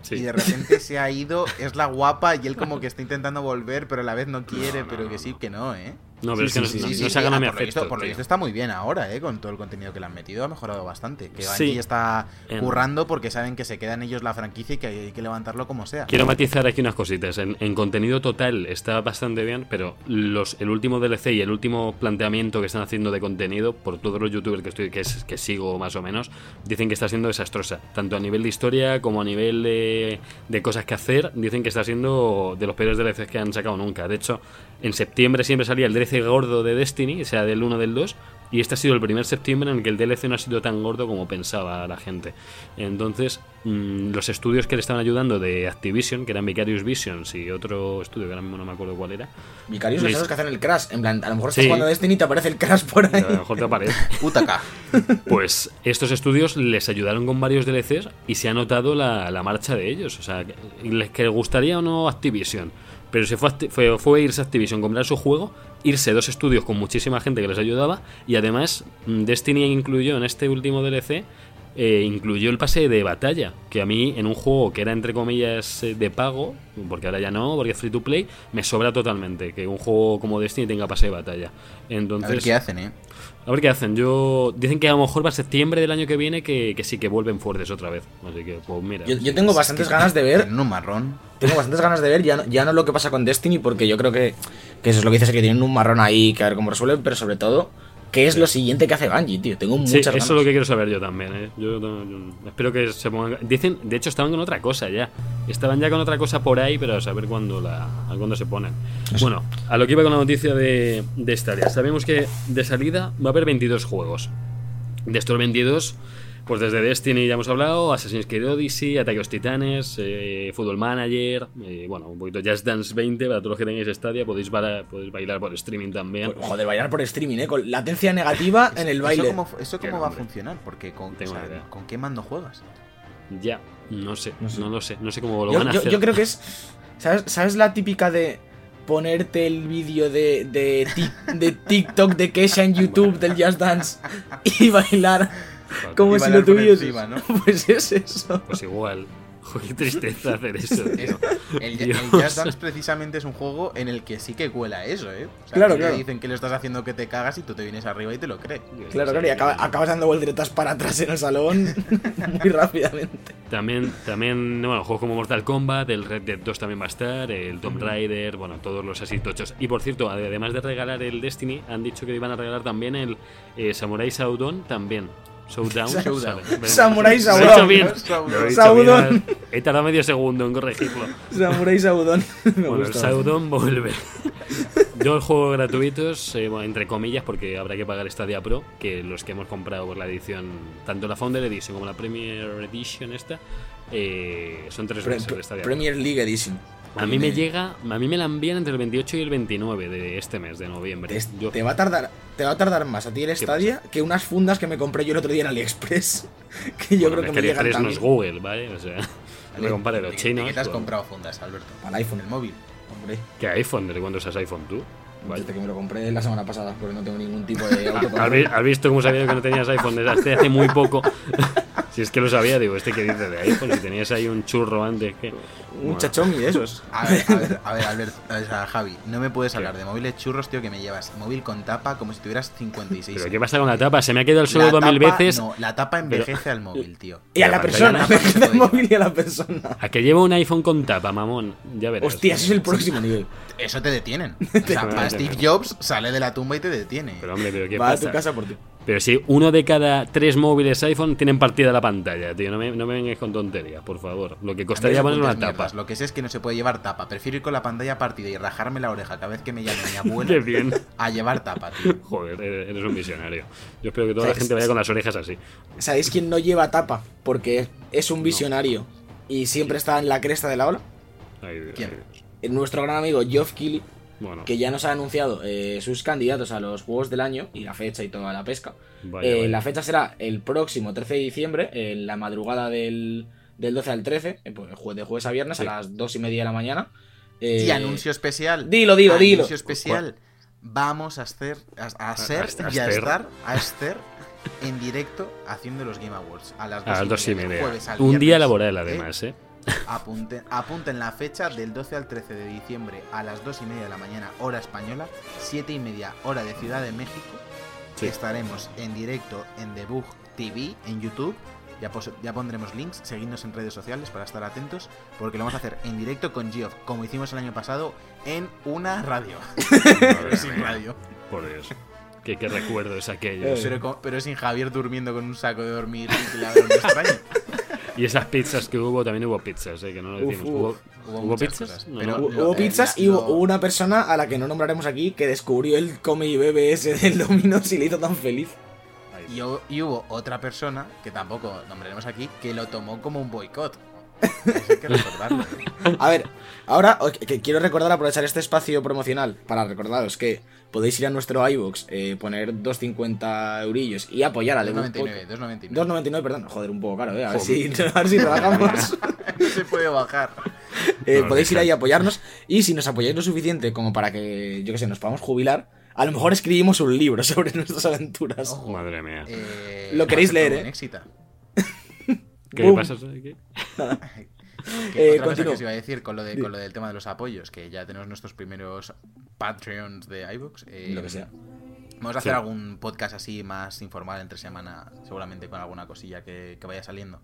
Sí. y de repente se ha ido, es la guapa y él como que está intentando volver, pero a la vez no quiere, No, no, pero que no, sí, no. que no, ¿eh? No, pero Sí, es que sí, no, sí, no- Sí, no sí, se hagan ah, a mi visto- afecto. Por lo visto está muy bien ahora, ¿eh? Con todo el contenido que le han metido ha mejorado bastante. Que. Bungie está currando porque saben que se quedan ellos la franquicia y que hay que levantarlo como sea. Quiero matizar aquí unas cositas. En, en contenido total está bastante bien, pero los, el último DLC y el último planteamiento que están haciendo de contenido, por todos los youtubers que, estoy, que, es- que sigo más o menos, dicen que está siendo desastrosa. Tanto a nivel de historia como a nivel de, de cosas que hacer, dicen que está siendo de los peores DLCs que han sacado nunca. De hecho, en septiembre siempre salía el DLC gordo de Destiny, o sea, del 1 del 2. Y este ha sido el primer septiembre en el que el DLC no ha sido tan gordo como pensaba la gente. Entonces, mm, los estudios que le estaban ayudando de Activision, que eran Vicarious Visions y otro estudio que ahora mismo no me acuerdo cuál era, son los que hacen el crash. En plan, a lo mejor estás Sí. jugando a Destiny y te aparece el crash por a ahí. lo mejor te aparece. [laughs] Pues estos estudios les ayudaron con varios DLCs y se ha notado la, la marcha de ellos. O sea, que les que gustaría o no Activision. Pero se fue, fue, fue irse a Activision, comprar su juego, irse dos estudios con muchísima gente que les ayudaba y además mm, Destiny incluyó en este último DLC eh, incluyó el pase de batalla, que a mí en un juego que era entre comillas eh, de pago, porque ahora ya no, porque es free to play, me sobra totalmente que un juego como Destiny tenga pase de batalla. Entonces, A ver qué hacen, ¿eh? A ver qué hacen. Yo dicen que a lo mejor para septiembre del año que viene que, que sí que vuelven fuertes otra vez. Así que pues mira. Yo, yo tengo bastantes ganas de ver. Tienen un marrón. Tengo bastantes ganas de ver ya no, ya no lo que pasa con Destiny, porque yo creo que, que eso es lo que dices, que tienen un marrón ahí, que a ver cómo resuelven, pero sobre todo, ¿qué es lo siguiente que hace Bungie, tío? Tengo muchas Sí, eso ganas. es lo que quiero saber yo también. ¿eh? Yo espero que se pongan. Dicen, de hecho, estaban con otra cosa ya. Estaban ya con otra cosa por ahí, pero a saber cuándo, la, a cuándo se ponen. Bueno, a lo que iba con la noticia de, de Stadia. Sabemos que de salida va a haber 22 juegos. De estos 22, pues desde Destiny ya hemos hablado, Assassin's Creed Odyssey, Ataque a los Titanes, eh, Football Manager, eh, bueno, un poquito Just Dance 20, para todos los que tengáis Stadia, podéis, bailar- podéis bailar por streaming también. Joder, bailar por streaming, ¿eh? Con latencia negativa [laughs] en el baile. ¿Eso cómo, eso Qué cómo va a funcionar? Porque con, Tengo o sea, ni idea. ¿con qué mando juegas? Ya, no sé, No sé. no lo sé, no sé cómo lo Yo, van a yo- hacer. yo creo que es. ¿sabes, ¿Sabes la típica de ponerte el vídeo de, de, Tik- de TikTok de Kesha en [laughs] YouTube del Just Dance y bailar como si lo tuvieses? encima, ¿no? [laughs] Pues es eso. Pues igual. [laughs] Joder, qué tristeza [laughs] hacer eso, tío. El, el. Just Dance precisamente es un juego en el que sí que cuela eso, ¿eh? O sea, Claro, que te claro. dicen que le estás haciendo que te cagas y tú te vienes arriba y te lo crees. Claro, claro, y acaba- acabas dando volteretas para atrás en el salón muy rápidamente. También, también, bueno, juegos como Mortal Kombat, el Red Dead 2 también va a estar, el Tomb Raider, bueno, todos los así tochos. Y por cierto, además de regalar el Destiny, han dicho que iban a regalar también el eh, Samurai Shodown también. Showdown. [laughs] Showdown. Samurai Lo he tardado medio segundo en corregirlo. Samurai Saudon. [laughs] Me Bueno, el gusta. Showdown vuelve. [laughs] Yo el juego gratuitos, eh, bueno, entre comillas, porque habrá que pagar Stadia Pro, que los que hemos comprado por la edición, tanto la Founder Edition como la Premier Edition esta, eh, son tres Pre- meses de Stadia Pro. Premier League Edition. A mí me llega, a mí me la envían entre el 28 y el 29 de este mes, de noviembre. Te, Yo- te va a tardar, te va a tardar más a ti el Stadia que unas fundas que me compré yo el otro día en AliExpress. [laughs] Que yo bueno, creo que es me que llegan AliExpress no es. Google, ¿vale? O sea, no me compare los ¿De chinos. ¿De qué te has comprado fundas, Alberto? Al iPhone. En el móvil. Hombre, ¿Qué iPhone? ¿Desde cuándo usas iPhone tú? Vaya. desde que me lo compré la semana pasada, porque no tengo ningún tipo de [laughs] ¿Has, auto. has visto cómo sabía que no tenías iPhone desde hace muy poco? [laughs] si es que lo sabía, digo, este que dice de iPhone, si tenías ahí un churro antes que... Un chachomi de esos. A ver, a ver, a ver, Alberto, o sea, Javi, no me puedes hablar de móviles churros, tío, que me llevas móvil con tapa como si tuvieras 56 ¿Pero qué pasa con la tapa? Se me ha quedado el suelo dos mil veces. No, la tapa envejece al móvil, tío. Y a la la persona, [laughs] el puede móvil y a la persona. A que llevo un iPhone con tapa, mamón. Ya verás. Hostia, ese es el próximo nivel. Eso te detienen. [laughs] O sea, Te para detienen. Steve Jobs sale de la tumba y te detiene. Pero hombre, pero ¿qué Va a tu casa por ti. Pero si uno de cada tres móviles iPhone tienen partida la pantalla, tío. No me, no me vengáis con tonterías, por favor. Lo que costaría poner una tapa. mierdas, Lo que sé es que no se puede llevar tapa. Prefiero ir con la pantalla partida y rajarme la oreja cada vez que me llame mi [laughs] Qué abuela bien. a llevar tapa, tío. [laughs] Joder, eres un visionario. Yo espero que toda la gente vaya con las orejas así. ¿Sabéis quién no lleva tapa? Porque es un visionario y siempre está en la cresta de la ola. Ay, Dios, ¿Quién? ay, Dios. Nuestro gran amigo Geoff Keighley, Bueno, que ya nos ha anunciado eh, sus candidatos a los Juegos del Año y la fecha y toda la pesca. vaya, Eh, vaya. La fecha será el próximo 13 de diciembre, en la madrugada del, del 12 al 13, eh, pues, de jueves a viernes Sí. a las 2 y media de la mañana. Eh, Y anuncio especial. Dilo, dilo, dilo. Anuncio especial. Vamos a hacer, a, a hacer a- a y a estar, a estar en directo haciendo los Game Awards a las A las dos y media. jueves al Un día laboral, ¿eh? además, ¿eh? Apunten, apunten la fecha del 12 al 13 de diciembre a las 2 y media de la mañana, hora española, 7 y media, hora de Ciudad de México. Sí. Estaremos en directo en Debug TV en YouTube. Ya, pondremos links, seguidnos en redes sociales para estar atentos, porque lo vamos a hacer en directo con Geoff, como hicimos el año pasado, en una radio. [laughs] Sin radio. Por Dios. Qué, qué recuerdo es aquello. Pero, sin Javier durmiendo con un saco de dormir y que le extraño. Y esas pizzas que hubo, también hubo pizzas, ¿eh? que no lo Uf, decimos. uf. ¿Hubo, Hubo ¿hubo pizzas? No, pero- no. Hubo, Lo- eh, pizzas la- y hubo lo- una persona a la que no nombraremos aquí que descubrió el come y bebe ese del Domino's y le hizo tan feliz. Y, hu- y hubo otra persona, que tampoco nombraremos aquí, que lo tomó como un boicot. Eso hay que recordarlo. [laughs] A ver, ahora que quiero recordar aprovechar este espacio promocional para recordaros que podéis ir a nuestro iVoox, eh, poner 2.50 eurillos y apoyar al Debug 2.99, Podcast. 2.99. 2.99, perdón, joder, un poco caro, eh, a ver si, [laughs] a ver si trabajamos. [laughs] No se puede bajar. [laughs] Eh, No, podéis ir ahí a apoyarnos y si nos apoyáis lo suficiente como para que, yo que sé, nos podamos jubilar, a lo mejor escribimos un libro sobre nuestras aventuras. Ojo. Madre mía. Eh, Lo queréis a leer, ¿eh? ¿Qué pasa aquí? Que Eh, otra cosa que os iba a decir con lo, de, con lo del tema de los apoyos, que ya tenemos nuestros primeros Patreons de iVoox. eh, Lo que sea. Vamos a hacer Sí. algún podcast así más informal entre semana, seguramente con alguna cosilla que, que vaya saliendo.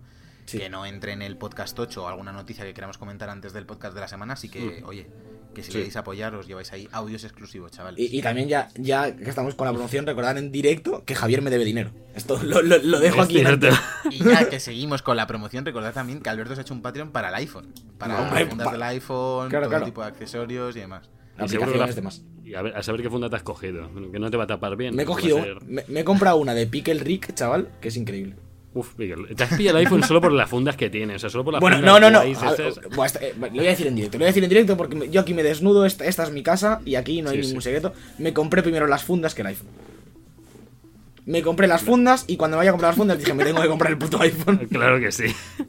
Sí. Que no entre en el podcast 8 o alguna noticia que queramos comentar antes del podcast de la semana. Así que, oye, que si Sí. queréis apoyar, os lleváis ahí audios exclusivos, chavales. Y, y también ya, ya que estamos con la promoción, recordar en directo que Javier me debe dinero. Esto lo, lo- lo dejo Es aquí. en cierto. alto. Y ya que seguimos con la promoción, recordad también que Alberto se ha hecho un Patreon para el iPhone. Para Hombre, las fundas pa- del iPhone, Claro, todo claro. tipo de accesorios y demás. Y seguro que Aplicaciones la- de más. Y a, ver, a saber qué funda te has cogido. Que no te va a tapar bien. Me he cogido, ser- me, me he comprado una de Pickle Rick, chaval, que es increíble. Uf, te has pillado el iPhone solo por las fundas que tiene. O sea, solo por las Bueno, fundas no, no, no. bueno, esta- eh, lo voy a decir en directo. Lo voy a decir en directo porque yo aquí me desnudo. Esta, esta es mi casa y aquí no hay Sí, ningún sí. secreto. Me compré primero las fundas que el iPhone. Me compré las fundas y cuando me vaya a comprar las fundas dije, me tengo que comprar el puto iPhone. [laughs] Claro que sí.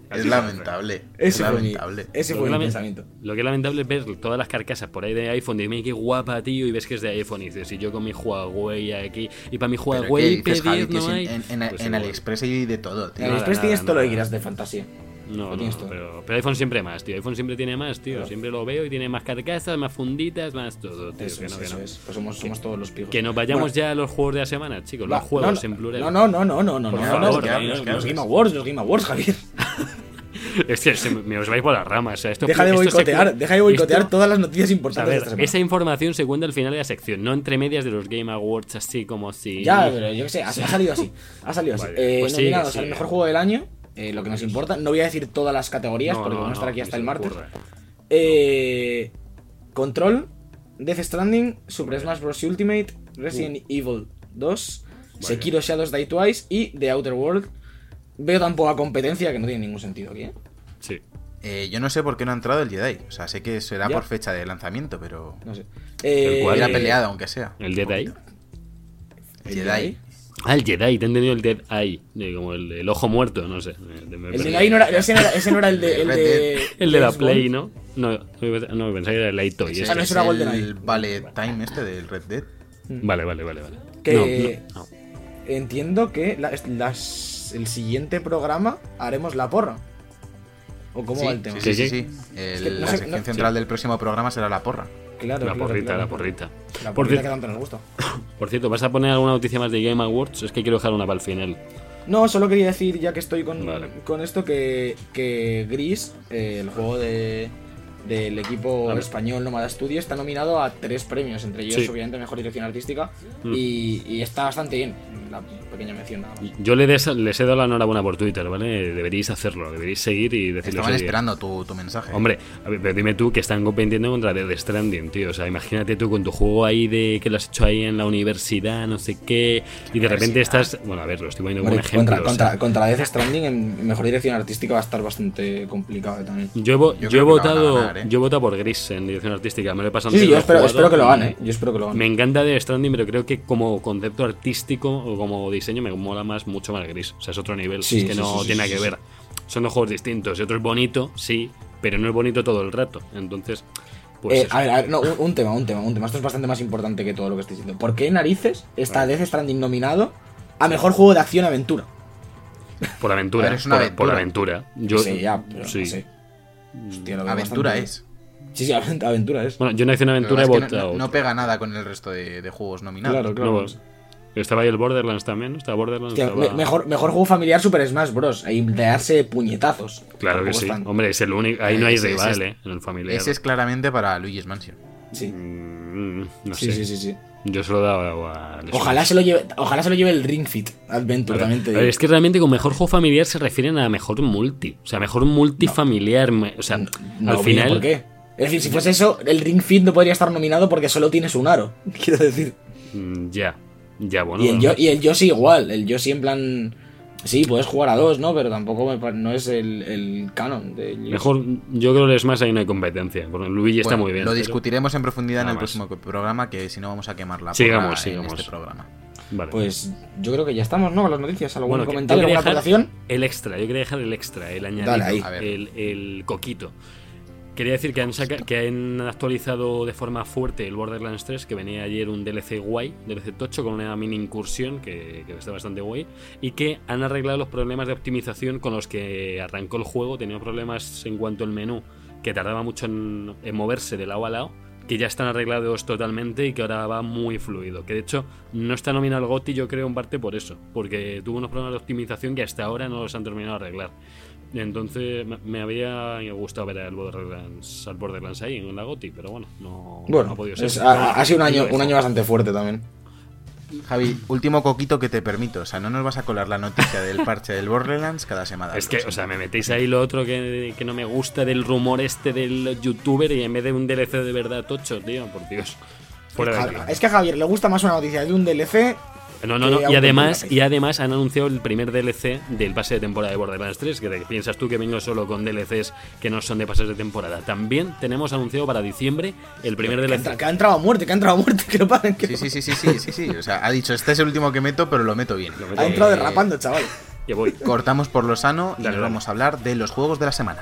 Es lamentable. Es Ese fue mi, lamentable. ese Lo fue mi pensamiento. lo que es lamentable es ver todas las carcasas por ahí de iPhone. Dime qué guapa, tío. Y ves que es de iPhone. Y dices, y yo con mi Huawei aquí. Y para mi Pero ¿qué Huawei dices, Javi, P10 que no hay. en, en- en Pues. AliExpress hay de todo, tío. En AliExpress tienes todo lo que quieras de fantasía. No, pero, pero iPhone siempre más, tío. iPhone siempre tiene más, tío. Siempre lo veo y tiene más carcasas, más funditas, más todo, tío. Eso que es, no, que eso no. es. Pues somos, somos todos los pijos. Que nos vayamos Bueno, ya a los juegos de la semana, chicos. va, los juegos no, en plural. No, no, no, no, no, no, Por no, favor, los. Game Awards, los Game Awards, Javier. [laughs] Es que se- me os vais por las ramas. O sea, esto, Deja de se boicotear, deja de boicotear esto- todas las noticias importantes de esta esa información se cuenta al final de la sección, no entre medias de los Game Awards, así como si. Ya, pero yo qué sé, ha, salido así. Ha salido así. Vale, Eh, pues sí, sí. al mejor juego del año, eh, lo que nos importa. No voy a decir todas las categorías No, porque no, vamos a estar aquí hasta el me martes. Eh, Control, Death Stranding, Super Smash Bros. Ultimate, Resident Evil 2, Sekiro Shadows Die Twice y The Outer World. Veo tan poca competencia que no tiene ningún sentido aquí, ¿eh? Sí. Eh, yo no sé por qué no ha entrado el Jedi. O sea, sé que será Ya. por fecha de lanzamiento, pero. No sé. El Eh, cual- Hubiera peleado, aunque sea. ¿El Dead Eye? El Jedi. Ah, el Jedi, te he entendido el Dead Eye, de como el, el ojo muerto, no sé. me El ahí no era, ese, no era, ese no era el de. El de, El de la Play. ¿no? No, no, pensaba que era el Toy. Ese Ah, no, es era el GoldenEye. Ballet Time este del Red Dead. Vale, vale, vale, vale. Que- No, no, no. Entiendo que la- las- el siguiente programa haremos la porra. ¿O cómo sí, va el tema? Sí, sí, ¿Qué, sí. qué? El- Es que no la sé- sección no- central del próximo programa será la porra. Claro, La claro, porrita, claro. la porrita. La Por porrita cier- que tanto nos gusta. Por cierto, ¿vas a poner alguna noticia más de Game Awards? Es que quiero dejar una para el final. No, solo quería decir, ya que estoy con, Vale. con esto, que, que Gris, eh, el juego de, del equipo español Nómada Studio, está nominado a tres premios, entre ellos, Sí. obviamente, Mejor Dirección Artística, Mm. y, y está bastante bien, la pequeña mención nada más. Yo le des- les he dado la enhorabuena por Twitter, ¿vale? Deberíais hacerlo, deberíais seguir y decirles Estaban esperando tu, tu mensaje. Hombre, ver, pero dime tú que están compitiendo contra Dead Stranding, tío. O sea, imagínate tú con tu juego ahí de que lo has hecho ahí en la universidad, no sé qué, y de repente estás. Bueno, a ver, lo estoy poniendo como un ejemplo. contra, o sea, contra, contra Death Stranding en Mejor Dirección Artística va a estar bastante complicado también. yo Yo yo he votado ganar, ¿eh? yo he votado por Gris en dirección artística. Me lo he pasado Sí, yo espero, espero que lo gane, ¿eh? yo espero que lo gane. Me encanta Dead Stranding, pero creo que como concepto artístico o como diseño me mola más mucho más Gris. O sea, es otro nivel. Sí, es que sí, no sí, tiene que sí. ver. Son dos juegos distintos. Y otro es bonito, sí, pero no es bonito todo el rato. Entonces, pues Eh, a ver, a ver, no, un, un tema, un tema, un tema. Esto es bastante más importante que todo lo que estoy diciendo. ¿Por qué narices está. Death Stranding nominado a mejor juego de acción-aventura? Por aventura. A ver, es una por, por aventura. aventura. Yo, sí, ya, pero sí. no sé. Hostia, lo veo Aventura bastante- es. Sí, sí, [laughs] avent- aventura es. Bueno, yo en Acción Aventura he votado. no, no pega nada con el resto de, de juegos nominados. claro, claro. No, estaba ahí el Borderlands también, ¿no? Estaba Borderlands. Hostia, estaba- me- mejor, mejor juego familiar Super Smash Bros. Ahí de darse puñetazos. Claro que sí. Hombre, es el único. Ahí no hay Ese- ese rival, es- ¿eh? En el familiar. Ese es claramente para Luigi's Mansion. Sí. Mm, no Sí, sé. sí, sí, sí. Yo se lo he dado a. Ojalá se lo lleve, ojalá se lo lleve el Ring Fit Adventure, también te digo. es que realmente con mejor juego familiar se refieren a mejor multi. O sea, mejor multifamiliar. me- O sea, No, al mira, final. ¿Por qué? Es decir, si fuese eso, el Ring Fit no podría estar nominado porque solo tienes un aro. [laughs] Quiero decir. mm, Ya. Ya, bueno. y, el bueno. Yo- y el Yoshi igual. El Yoshi en plan. Sí, puedes jugar a dos, ¿no? Pero tampoco me no es el, el canon de Yoshi. Mejor, yo creo que es más ahí no hay competencia. Porque Luigi está Bueno, muy bien. Lo pero- discutiremos en profundidad en el más. próximo programa, que si no vamos a quemar la Sigamos, porra sigamos. en este programa. Vale. Pues yo creo que ya estamos, ¿no? Con las noticias. ¿Algún Bueno, que- comentario, alguna aportación? El extra, yo quería dejar el extra, el añadido, Dale el, el coquito. Quería decir que han, saca- que han actualizado de forma fuerte el Borderlands 3, que venía ayer un DLC guay, DLC tocho, con una mini incursión que, que está bastante guay, y que han arreglado los problemas de optimización con los que arrancó el juego. Tenía problemas en cuanto al menú, que tardaba mucho en, moverse de lado a lado, que ya están arreglados totalmente y que ahora va muy fluido. Que de hecho no está nominado al GOTY, yo creo, en parte por eso, porque tuvo unos problemas de optimización que hasta ahora no los han terminado de arreglar. Entonces me- había gustado ver al Borderlands, al Borderlands ahí en la GOTY, pero bueno, no, no Bueno, ha podido ser. es- ha, ha sido un año, un año bastante fuerte también. Javi, último coquito que te permito. O sea, no nos vas a colar la noticia del parche del Borderlands cada semana. Es que, o sea, me metéis ahí lo otro que, que no me gusta del rumor este del youtuber y en vez de un DLC de verdad tocho, tío, por Dios. Fuera de aquí. Es que a Javier le gusta más una noticia de un DLC. No, no, no. Y además, y además han anunciado el primer DLC del pase de temporada de Borderlands 3. Que te- piensas tú que vengo solo con DLCs que no son de pases de temporada. También tenemos anunciado para diciembre el primer Que, DLC. entra- que ha entrado a muerte, que ha entrado a muerte, que paren, que Sí, sí, sí, sí, sí, sí, sí. O sea, ha dicho, este es el último que meto, pero lo meto bien. ha entrado derrapando, chaval. [laughs] Que voy. Cortamos por lo sano y Dale, nos dale. vamos a hablar de los juegos de la semana.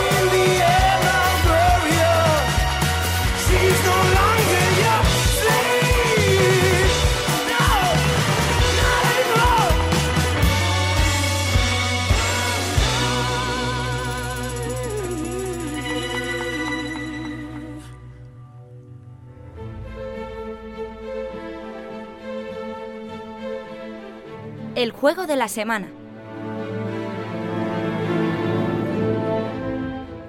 Juego de la semana.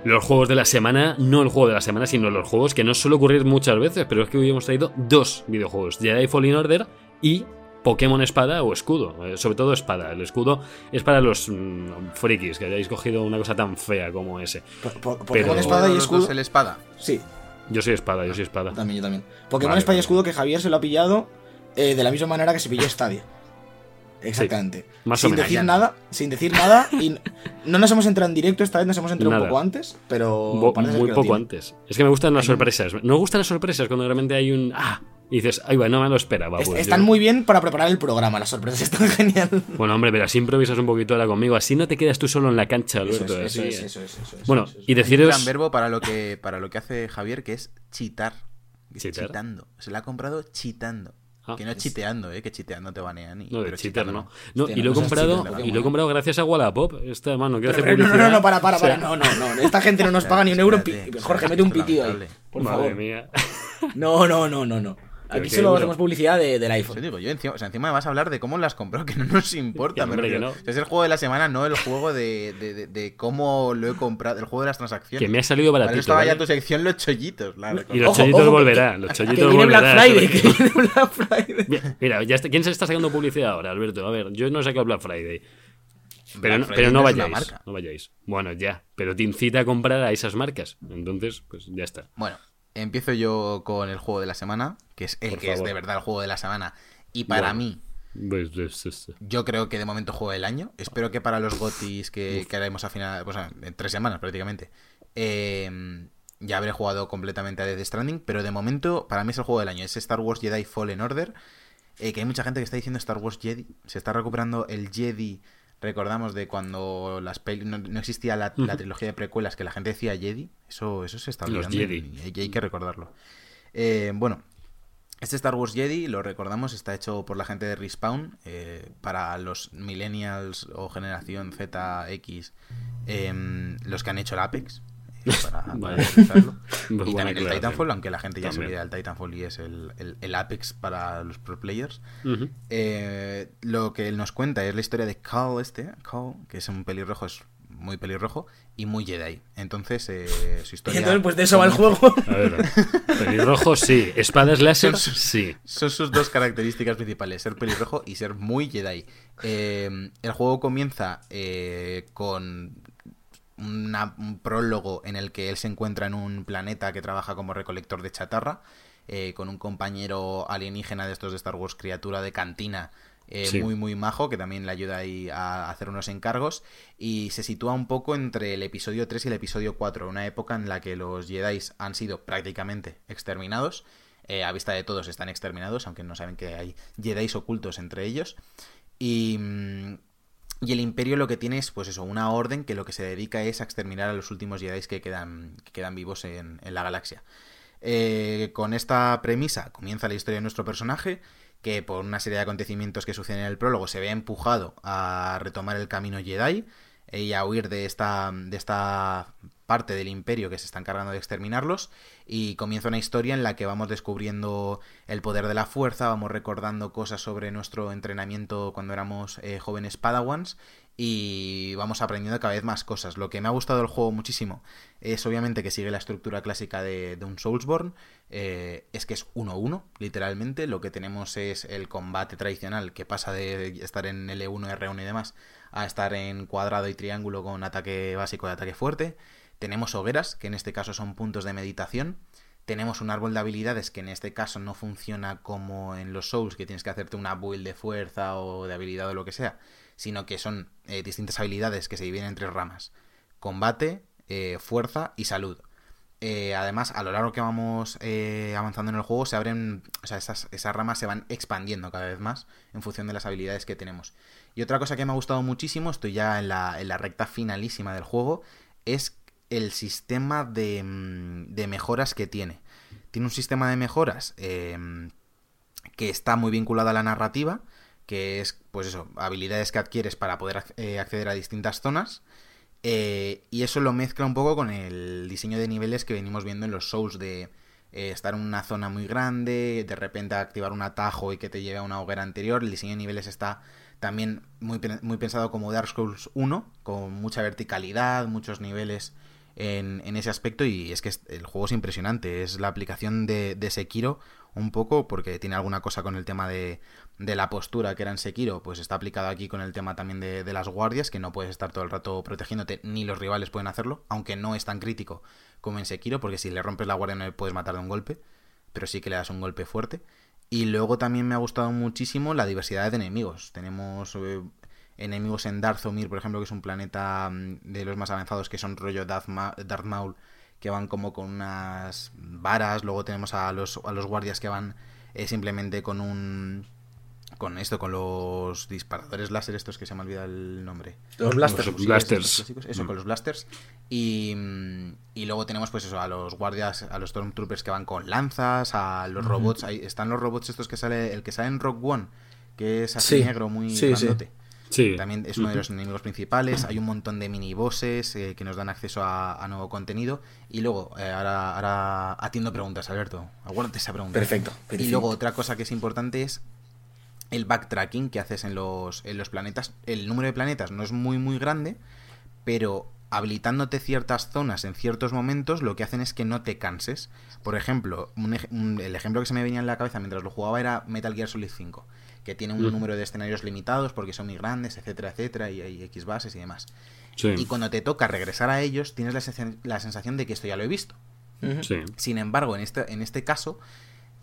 Los juegos de la semana, no el juego de la semana, sino los juegos que no suele ocurrir muchas veces, pero es que hoy hemos traído dos videojuegos: Jedi Fallen Order y Pokémon Espada o Escudo. Eh, sobre todo Espada. El escudo es para los mm, frikis que hayáis cogido una cosa tan fea como ese. Po- po- Pokémon Pero- Espada y Escudo. el espada. Sí, Yo soy Espada, yo soy Espada. también, yo también. Pokémon Vale, Espada y. Escudo que Javier se lo ha pillado eh, de la misma manera que se pilló Stadia. Exactamente. más o sin menos. decir nada, sin decir nada. Y no nos hemos entrado en directo, esta vez nos hemos entrado Nada. un poco antes, pero. Bo- muy que poco antes. Es que me gustan las Hay un- sorpresas. No me gustan las sorpresas cuando realmente hay un. ¡Ah! Y dices, ay, bueno, no me lo esperaba. Es- pues están yo- muy bien para preparar el programa, las sorpresas están [laughs] genial. Bueno, hombre, pero así improvisas un poquito ahora conmigo. Así no te quedas tú solo en la cancha, Eso Alberto. es, eso es, eso es, eso es, Bueno, eso es. y Hay un deciros. gran verbo para lo que para lo que hace Javier, que es chitar. Es ¿Chitar? Chitando. Se la ha comprado chitando. Ah, que no chiteando, eh, que chiteando te banean. Y, No, de pero cheater chitando no. No, Hostia, y lo he comprado, y lo he comprado gracias a Wallapop. Esta mano que hace Pero no, no, publicidad. no, para, para, para. No, no, no. Esta gente no nos [laughs] paga ni un euro. Jorge, mete un es pitido ahí. Por Madre favor. mía. No, no, no, no, no. Aquí solo duro. hacemos publicidad de- del iPhone. digo yo, encima, o sea, encima me vas a hablar de cómo las compró, que no nos importa. Hombre, no. O sea, Es el juego de la semana, no el juego de, de, de- de cómo lo he comprado, el juego de las transacciones. Que me ha salido Para baratito. eso estaba ya ¿vale? tu sección Los Chollitos. Y los Ojo, chollitos ojo, que- volverán. Los Que chollitos viene Black volverán. Friday, eso- que viene Black Friday. Mira, Mira, ya está- ¿quién se está sacando publicidad ahora, Alberto? A ver, yo no he sacado Black Friday. Pero, no, pero no vayáis. marca. No vayáis. Bueno, ya. Pero te incita a comprar a esas marcas. Entonces, pues ya está. Bueno, empiezo yo con el juego de la semana, que es el Por que es de verdad el juego de la semana. Y para Bueno. mí, Pues, pues, pues, yo creo que de momento juego del año. Espero que para los GOTIS que, que haremos a final, pues, en tres semanas prácticamente, eh, ya habré jugado completamente a Death Stranding. Pero de momento, para mí es el juego del año. Es Star Wars Jedi Fallen Order. eh, que hay mucha gente que está diciendo Star Wars Jedi. Se está recuperando el Jedi, recordamos, de cuando las peli no, no existía la, la trilogía de precuelas, que la gente decía Jedi. Eso, eso se está olvidando Jedi. y hay, que recordarlo. Eh, bueno, este Star Wars Jedi, lo recordamos, está hecho por la gente de Respawn. eh, para los millennials o generación Z, X, em, los que han hecho el Apex. Para, para [laughs] Vale. [laughs] y buena también el. Titanfall, aunque la gente ya se También. olvida del Titanfall y es el, el- el Apex para los pro players. Eh, lo que él nos cuenta es la historia de Cal este, Cal, que es un pelirrojo, es muy pelirrojo y muy Jedi. Entonces, eh, su [laughs] Y historia... entonces, pues de eso va el juego. A ver, pelirrojo sí, espadas láser sí. Son sus dos características principales, ser pelirrojo y ser muy Jedi. Eh, el juego comienza eh, con una- un prólogo en el que él se encuentra en un planeta que trabaja como recolector de chatarra, eh, con un compañero alienígena de estos de Star Wars, criatura de cantina, eh, Sí. muy muy majo, que también le ayuda ahí a hacer unos encargos, y se sitúa un poco entre el episodio 3 y el episodio 4, una época en la que los Jedi han sido prácticamente exterminados, eh, a vista de todos están exterminados, aunque no saben que hay Jedi ocultos entre ellos, y... mm, y el imperio lo que tiene es, pues eso, una orden que lo que se dedica es a exterminar a los últimos Jedi que quedan, que quedan vivos en, la galaxia. Eh, con esta premisa comienza la historia de nuestro personaje, que por una serie de acontecimientos que suceden en el prólogo se ve empujado a retomar el camino Jedi y a huir de esta, de esta parte del imperio que se está encargando de exterminarlos y comienza una historia en la que vamos descubriendo el poder de la fuerza, vamos recordando cosas sobre nuestro entrenamiento cuando éramos eh, jóvenes padawans y vamos aprendiendo cada vez más cosas. Lo que me ha gustado del juego muchísimo es obviamente que sigue la estructura clásica de, un Soulsborne, eh, es que es 1-1, literalmente, lo que tenemos es el combate tradicional que pasa de estar en L1, R1 y demás a estar en cuadrado y triángulo con ataque básico y ataque fuerte. Tenemos hogueras, que en este caso son puntos de meditación. Tenemos un árbol de habilidades que en este caso no funciona como en los Souls, que tienes que hacerte una build de fuerza o de habilidad o lo que sea, sino que son eh, distintas habilidades que se dividen en tres ramas. Combate, eh, fuerza y salud. Eh, además, a lo largo que vamos avanzando en el juego, se abren, o sea, esas, esas ramas se van expandiendo cada vez más en función de las habilidades que tenemos. Y otra cosa que me ha gustado muchísimo, estoy ya en la, en la recta finalísima del juego, es el sistema de, mm, de mejoras que tiene. Tiene un sistema de mejoras eh, que está muy vinculado a la narrativa, que es, pues eso, habilidades que adquieres para poder eh, acceder a distintas zonas. eh, y eso lo mezcla un poco con el diseño de niveles que venimos viendo en los Souls de eh, estar en una zona muy grande, de repente activar un atajo y que te lleve a una hoguera anterior. El diseño de niveles está también muy, muy pensado como Dark Souls 1, con mucha verticalidad, muchos niveles en, ese aspecto y es que el juego es impresionante. Es la aplicación de, de Sekiro un poco porque tiene alguna cosa con el tema de, de la postura que era en Sekiro, pues está aplicado aquí con el tema también de, de las guardias, que no puedes estar todo el rato protegiéndote, ni los rivales pueden hacerlo, aunque no es tan crítico como en Sekiro, porque si le rompes la guardia no le puedes matar de un golpe, pero sí que le das un golpe fuerte. Y luego también me ha gustado muchísimo la diversidad de enemigos. Tenemos eh, enemigos en Darzomir, por ejemplo, que es un planeta mm, de los más avanzados, que son rollo Darth, Ma- Darth Maul, que van como con unas varas. Luego tenemos a los, a los guardias que van eh, simplemente con un... Con esto, con los disparadores láser estos que se me olvida el nombre. Los blasters. Los blasters. clásicos, Eso, Mm. con los blasters. Y, mm, y luego tenemos pues eso, a los guardias, a los Stormtroopers que van con lanzas, a los robots. Ahí están los robots estos que sale, el que sale en Rock One, que es así Sí. negro, muy Sí, sí. grandote. Sí. También es uno de los enemigos principales. Hay un montón de minibosses eh, que nos dan acceso a, a nuevo contenido. Y luego, eh, ahora, ahora atiendo preguntas, Alberto. Aguárdate esa pregunta. Perfecto, Y luego otra cosa que es importante es el backtracking que haces en los, en los planetas. El número de planetas no es muy, muy grande, pero habilitándote ciertas zonas en ciertos momentos, lo que hacen es que no te canses. Por ejemplo, un ej- un- el ejemplo que se me venía en la cabeza mientras lo jugaba era Metal Gear Solid 5, que tiene un Ujú. número de escenarios limitados porque son muy grandes, etcétera, etcétera, y hay X bases y demás. Sí. Y cuando te toca regresar a ellos, tienes la, sen- la sensación de que esto ya lo he visto. Sí. Sin embargo, en este, en este caso,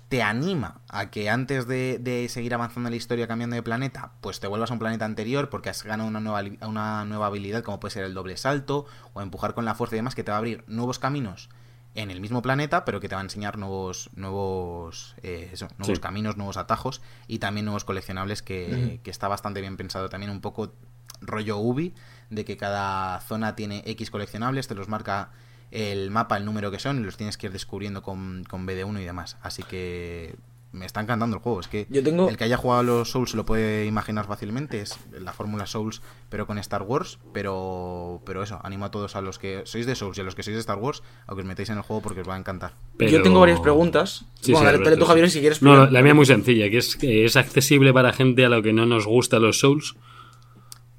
te anima a que antes de, de seguir avanzando en la historia cambiando de planeta, pues te vuelvas a un planeta anterior porque has ganado una nueva, una nueva habilidad como puede ser el doble salto o empujar con la fuerza y demás que te va a abrir nuevos caminos en el mismo planeta, pero que te va a enseñar nuevos nuevos eh, eso, nuevos Sí. caminos, nuevos atajos y también nuevos coleccionables que, que está bastante bien pensado. También un poco rollo Ubi, de que cada zona tiene X coleccionables, te los marca el mapa, el número que son, y los tienes que ir descubriendo con, con BD1 y demás. Así que me está encantando el juego. Es que Yo tengo- el que haya jugado a los Souls se lo puede imaginar fácilmente. Es la fórmula Souls, pero con Star Wars. Pero, pero eso, animo a todos a los que sois de Souls y a los que sois de Star Wars a que os metáis en el juego porque os va a encantar. Pero- Yo tengo varias preguntas. Sí, bueno, sí, dale, tú. Javier, si quieres. No, primero. la mía es muy sencilla, que es que es accesible para gente a lo que no nos gusta los Souls.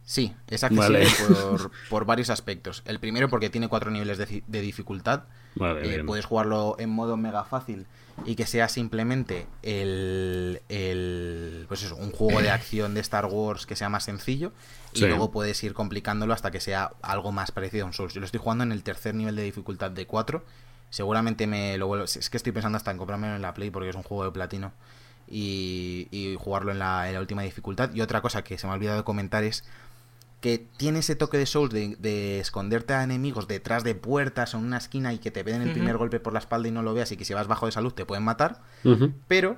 Sí, es accesible Vale. por, [laughs] por varios aspectos. El primero porque tiene cuatro niveles de, dificultad. Vale, Eh, puedes jugarlo en modo mega fácil y que sea simplemente el, el pues eso, un juego de [clears throat] acción de Star Wars que sea más sencillo y Sí. luego puedes ir complicándolo hasta que sea algo más parecido a un Souls. Yo lo estoy jugando en el tercer nivel de dificultad de 4. Seguramente me lo vuelvo... Es que estoy pensando hasta en comprármelo en la Play porque es un juego de platino y, y jugarlo en la, en la última dificultad. Y otra cosa que se me ha olvidado de comentar es que tiene ese toque de Souls de, de esconderte a enemigos detrás de puertas o en una esquina y que te den el primer golpe por la espalda y no lo veas y que si vas bajo de salud te pueden matar. Pero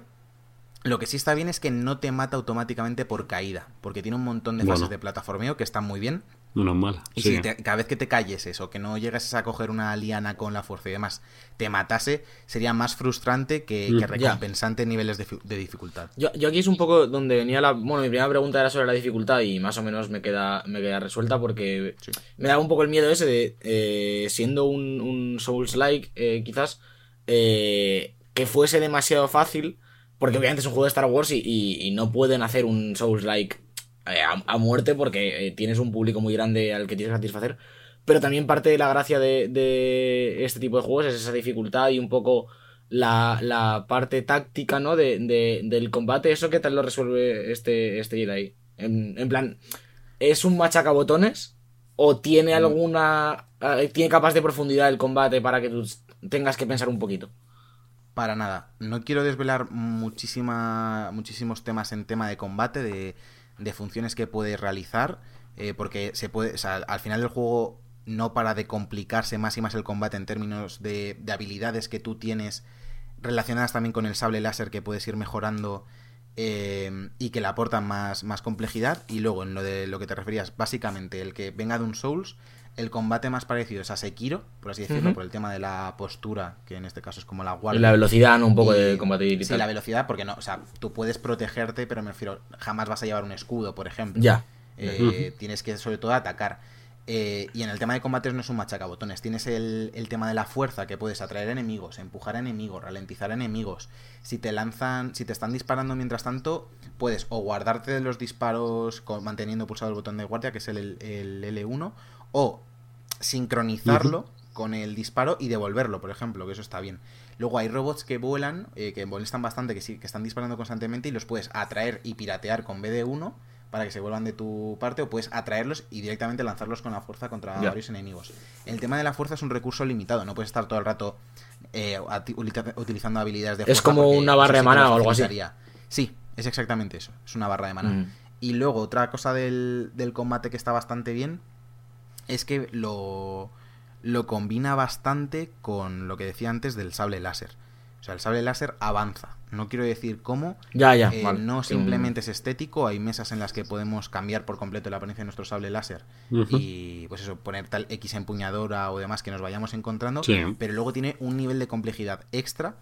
lo que sí está bien es que no te mata automáticamente por caída, porque tiene un montón de Bueno. fases de plataformeo que están muy bien. Menos mal. Y sí. si te- cada vez que te calles eso, que no llegues a coger una liana con la fuerza y demás, te matase, sería más frustrante que, Mm, que recompensante en niveles de, fi- de dificultad. Yo, yo aquí es un poco donde venía la. Bueno, mi primera pregunta era sobre la dificultad y más o menos me queda, me queda resuelta porque Sí. me da un poco el miedo ese de, eh, siendo un, un Souls-like, eh, quizás, eh, que fuese demasiado fácil, porque obviamente es un juego de Star Wars y, y- y no pueden hacer un Souls-like a, a muerte porque eh, tienes un público muy grande al que tienes que satisfacer. Pero también parte de la gracia de, de este tipo de juegos es esa dificultad y un poco la, la parte táctica, ¿no? De, de- del combate. ¿Eso qué tal lo resuelve este, este Jedi? En, en plan, ¿es un machacabotones? ¿O tiene alguna. eh, tiene capas de profundidad el combate para que tú tengas que pensar un poquito? Para nada. No quiero desvelar muchísima, muchísimos temas en tema de combate, de, de funciones que puedes realizar, eh, porque se puede, al final del juego no para de complicarse más y más el combate en términos de, de habilidades que tú tienes relacionadas también con el sable láser que puedes ir mejorando eh, y que le aportan más, más complejidad. Y luego, en lo de lo que te referías, básicamente el que venga de un Souls, el combate más parecido es a Sekiro, por así decirlo, por el tema de la postura, que en este caso es como la Y guardia. la velocidad, ¿no? Un poco Y- de combatibilidad. Sí, la velocidad, porque no, o sea, tú puedes protegerte, pero me refiero, jamás vas a llevar un escudo, por ejemplo. Ya. Eh, Tienes que, sobre todo, atacar. Eh, y en el tema de combates no es un machacabotones. Tienes el, el tema de la fuerza, que puedes atraer enemigos, empujar a enemigos, ralentizar a enemigos. Si te lanzan, si te están disparando mientras tanto, puedes o guardarte de los disparos con- manteniendo pulsado el botón de guardia, que es el, el L1, o sincronizarlo con el disparo y devolverlo, por ejemplo, que eso está bien. Luego hay robots que vuelan, eh, que molestan bastante, que sí, que están disparando constantemente y los puedes atraer y piratear con BD1 para que se vuelvan de tu parte o puedes atraerlos y directamente lanzarlos con la fuerza contra varios enemigos. El tema de la fuerza es un recurso limitado, no puedes estar todo el rato eh, utilizando habilidades de Es fuerza como porque una barra de nos o algo así. Sí, es exactamente eso, es una barra de maná. Mm. Y luego otra cosa del, del combate que está bastante bien es que lo, lo combina bastante con lo que decía antes del sable láser. O sea, el sable láser avanza. No quiero decir cómo. Ya, ya. eh, vale. no un- simplemente es estético. Hay mesas en las que podemos cambiar por completo la apariencia de nuestro sable láser. Y pues eso, poner tal X empuñadora o demás que nos vayamos encontrando. Sí. Pero luego tiene un nivel de complejidad extra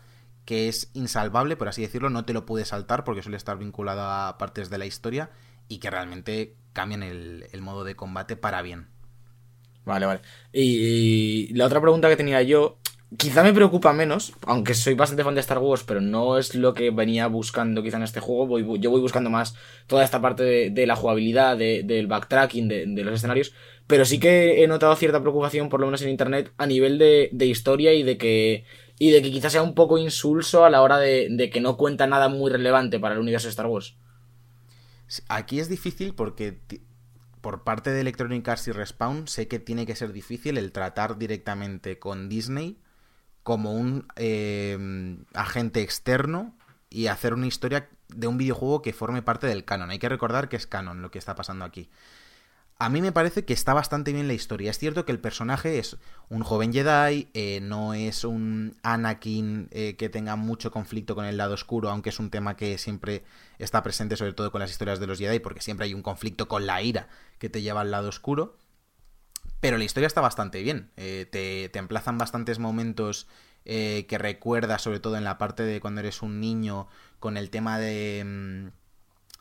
que es insalvable, por así decirlo. No te lo puedes saltar porque suele estar vinculado a partes de la historia y que realmente cambian el, el modo de combate para bien. Vale, vale. Y, la otra pregunta que tenía yo, quizá me preocupa menos, aunque soy bastante fan de Star Wars, pero no es lo que venía buscando quizá en este juego. Voy, yo voy buscando más toda esta parte de, la jugabilidad, de- del backtracking, de, de los escenarios. Pero sí que he notado cierta preocupación, por lo menos en internet, a nivel de, historia y de que. Y de que quizás sea un poco insulso a la hora de, que no cuenta nada muy relevante para el universo de Star Wars. Aquí es difícil porque por parte de Electronic Arts y Respawn sé que tiene que ser difícil el tratar directamente con Disney como un eh, agente externo y hacer una historia de un videojuego que forme parte del canon. Hay que recordar que es canon lo que está pasando aquí. A mí me parece que está bastante bien la historia. Es cierto que el personaje es un joven Jedi, eh, no es un Anakin eh, que tenga mucho conflicto con el lado oscuro, aunque es un tema que siempre está presente, sobre todo con las historias de los Jedi, porque siempre hay un conflicto con la ira que te lleva al lado oscuro. Pero la historia está bastante bien. Eh, te, emplazan bastantes momentos que recuerdas, sobre todo en la parte de cuando eres un niño, con el tema de mm,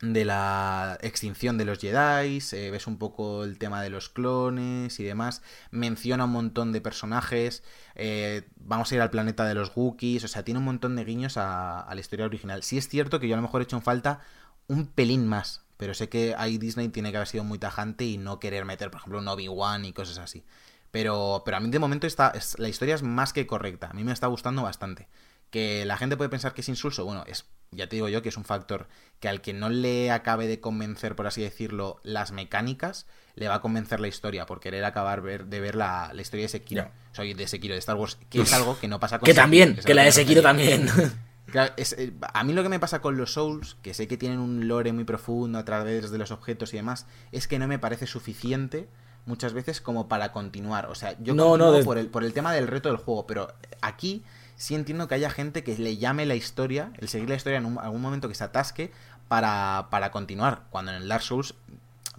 de la extinción de los Jedi, eh, ves un poco el tema de los clones y demás, menciona un montón de personajes, eh, vamos a ir al planeta de los Wookiees, o sea, tiene un montón de guiños a, la historia original. Sí es cierto que yo a lo mejor he hecho en falta un pelín más, pero sé que ahí Disney tiene que haber sido muy tajante y no querer meter, por ejemplo, un Obi-Wan y cosas así. Pero, pero a mí de momento está, la historia es más que correcta, a mí me está gustando bastante. Que la gente puede pensar que es insulso, bueno, es ya te digo yo que es un factor que al que no le acabe de convencer, por así decirlo, las mecánicas, le va a convencer la historia, por querer acabar de ver la, historia de Sekiro. Soy de Sekiro, de Star Wars, que es algo que no pasa con Que también, que, la de Sekiro también. [laughs] Eh, a mí lo que me pasa con los Souls, que sé que tienen un lore muy profundo a través de los objetos y demás, es que no me parece suficiente muchas veces como para continuar. O sea, yo no, no, por, el, por el tema del reto del juego, pero aquí sí entiendo que haya gente que le llame la historia, el seguir la historia en algún momento que se atasque para, para continuar, cuando en el Dark Souls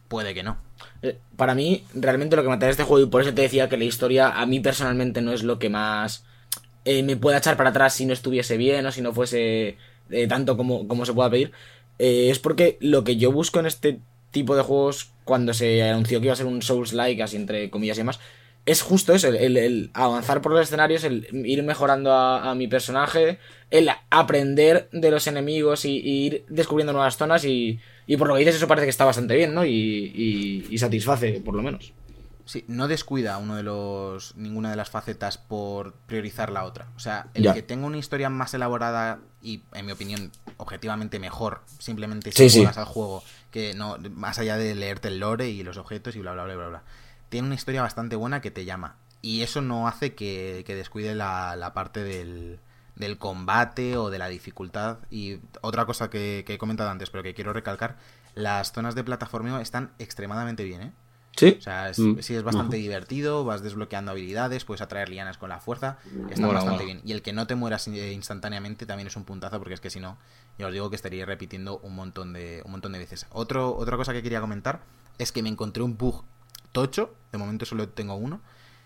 puede que no. Eh, para mí, realmente lo que me atrae este juego, y por eso te decía que la historia a mí personalmente no es lo que más eh, me pueda echar para atrás si no estuviese bien o si no fuese eh, tanto como, como se pueda pedir, es porque lo que yo busco en este tipo de juegos, cuando se anunció que iba a ser un Souls-like, así entre comillas y demás, es justo eso, el, avanzar por los escenarios, el ir mejorando a, mi personaje, el aprender de los enemigos y, ir descubriendo nuevas zonas y, por lo que dices eso parece que está bastante bien, ¿no? Y, y, satisface, por lo menos. Sí, no descuida uno de los ninguna de las facetas por priorizar la otra. O sea, el que tenga una historia más elaborada y, en mi opinión, objetivamente mejor, simplemente si juegas al juego, que no más allá de leerte el lore y los objetos y bla bla bla bla bla tiene una historia bastante buena que te llama. Y eso no hace que, descuide la, parte del, del, combate o de la dificultad. Y otra cosa que, he comentado antes, pero que quiero recalcar, las zonas de plataformeo están extremadamente bien, ¿eh? Sí. O sea, mm. sí es bastante divertido, vas desbloqueando habilidades, puedes atraer lianas con la fuerza, está bastante bien. Y el que no te mueras instantáneamente también es un puntazo, porque es que si no, ya os digo que estaría repitiendo un montón de, un montón de veces. Otro, otra cosa que quería comentar es que me encontré un bug tocho, de momento solo tengo uno,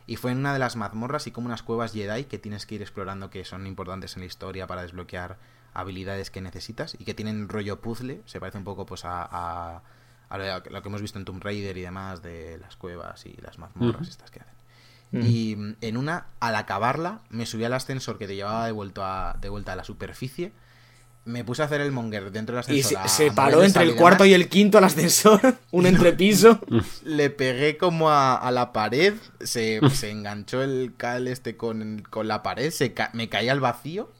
y fue en una de las mazmorras y como unas cuevas Jedi que tienes que ir explorando que son importantes en la historia para desbloquear habilidades que necesitas y que tienen rollo puzzle, se parece un poco pues a, a, lo que hemos visto en Tomb Raider y demás de las cuevas y las mazmorras estas que hacen. Y mm, en una, al acabarla, me subí al ascensor que te llevaba de, vuelta a, de vuelta a la superficie me puse a hacer el monger dentro del ascensor. Y se, paró entre el cuarto y el quinto al ascensor, [laughs] un entrepiso. Le pegué como a, la pared, se, enganchó el cal este con, la pared, se me caía al vacío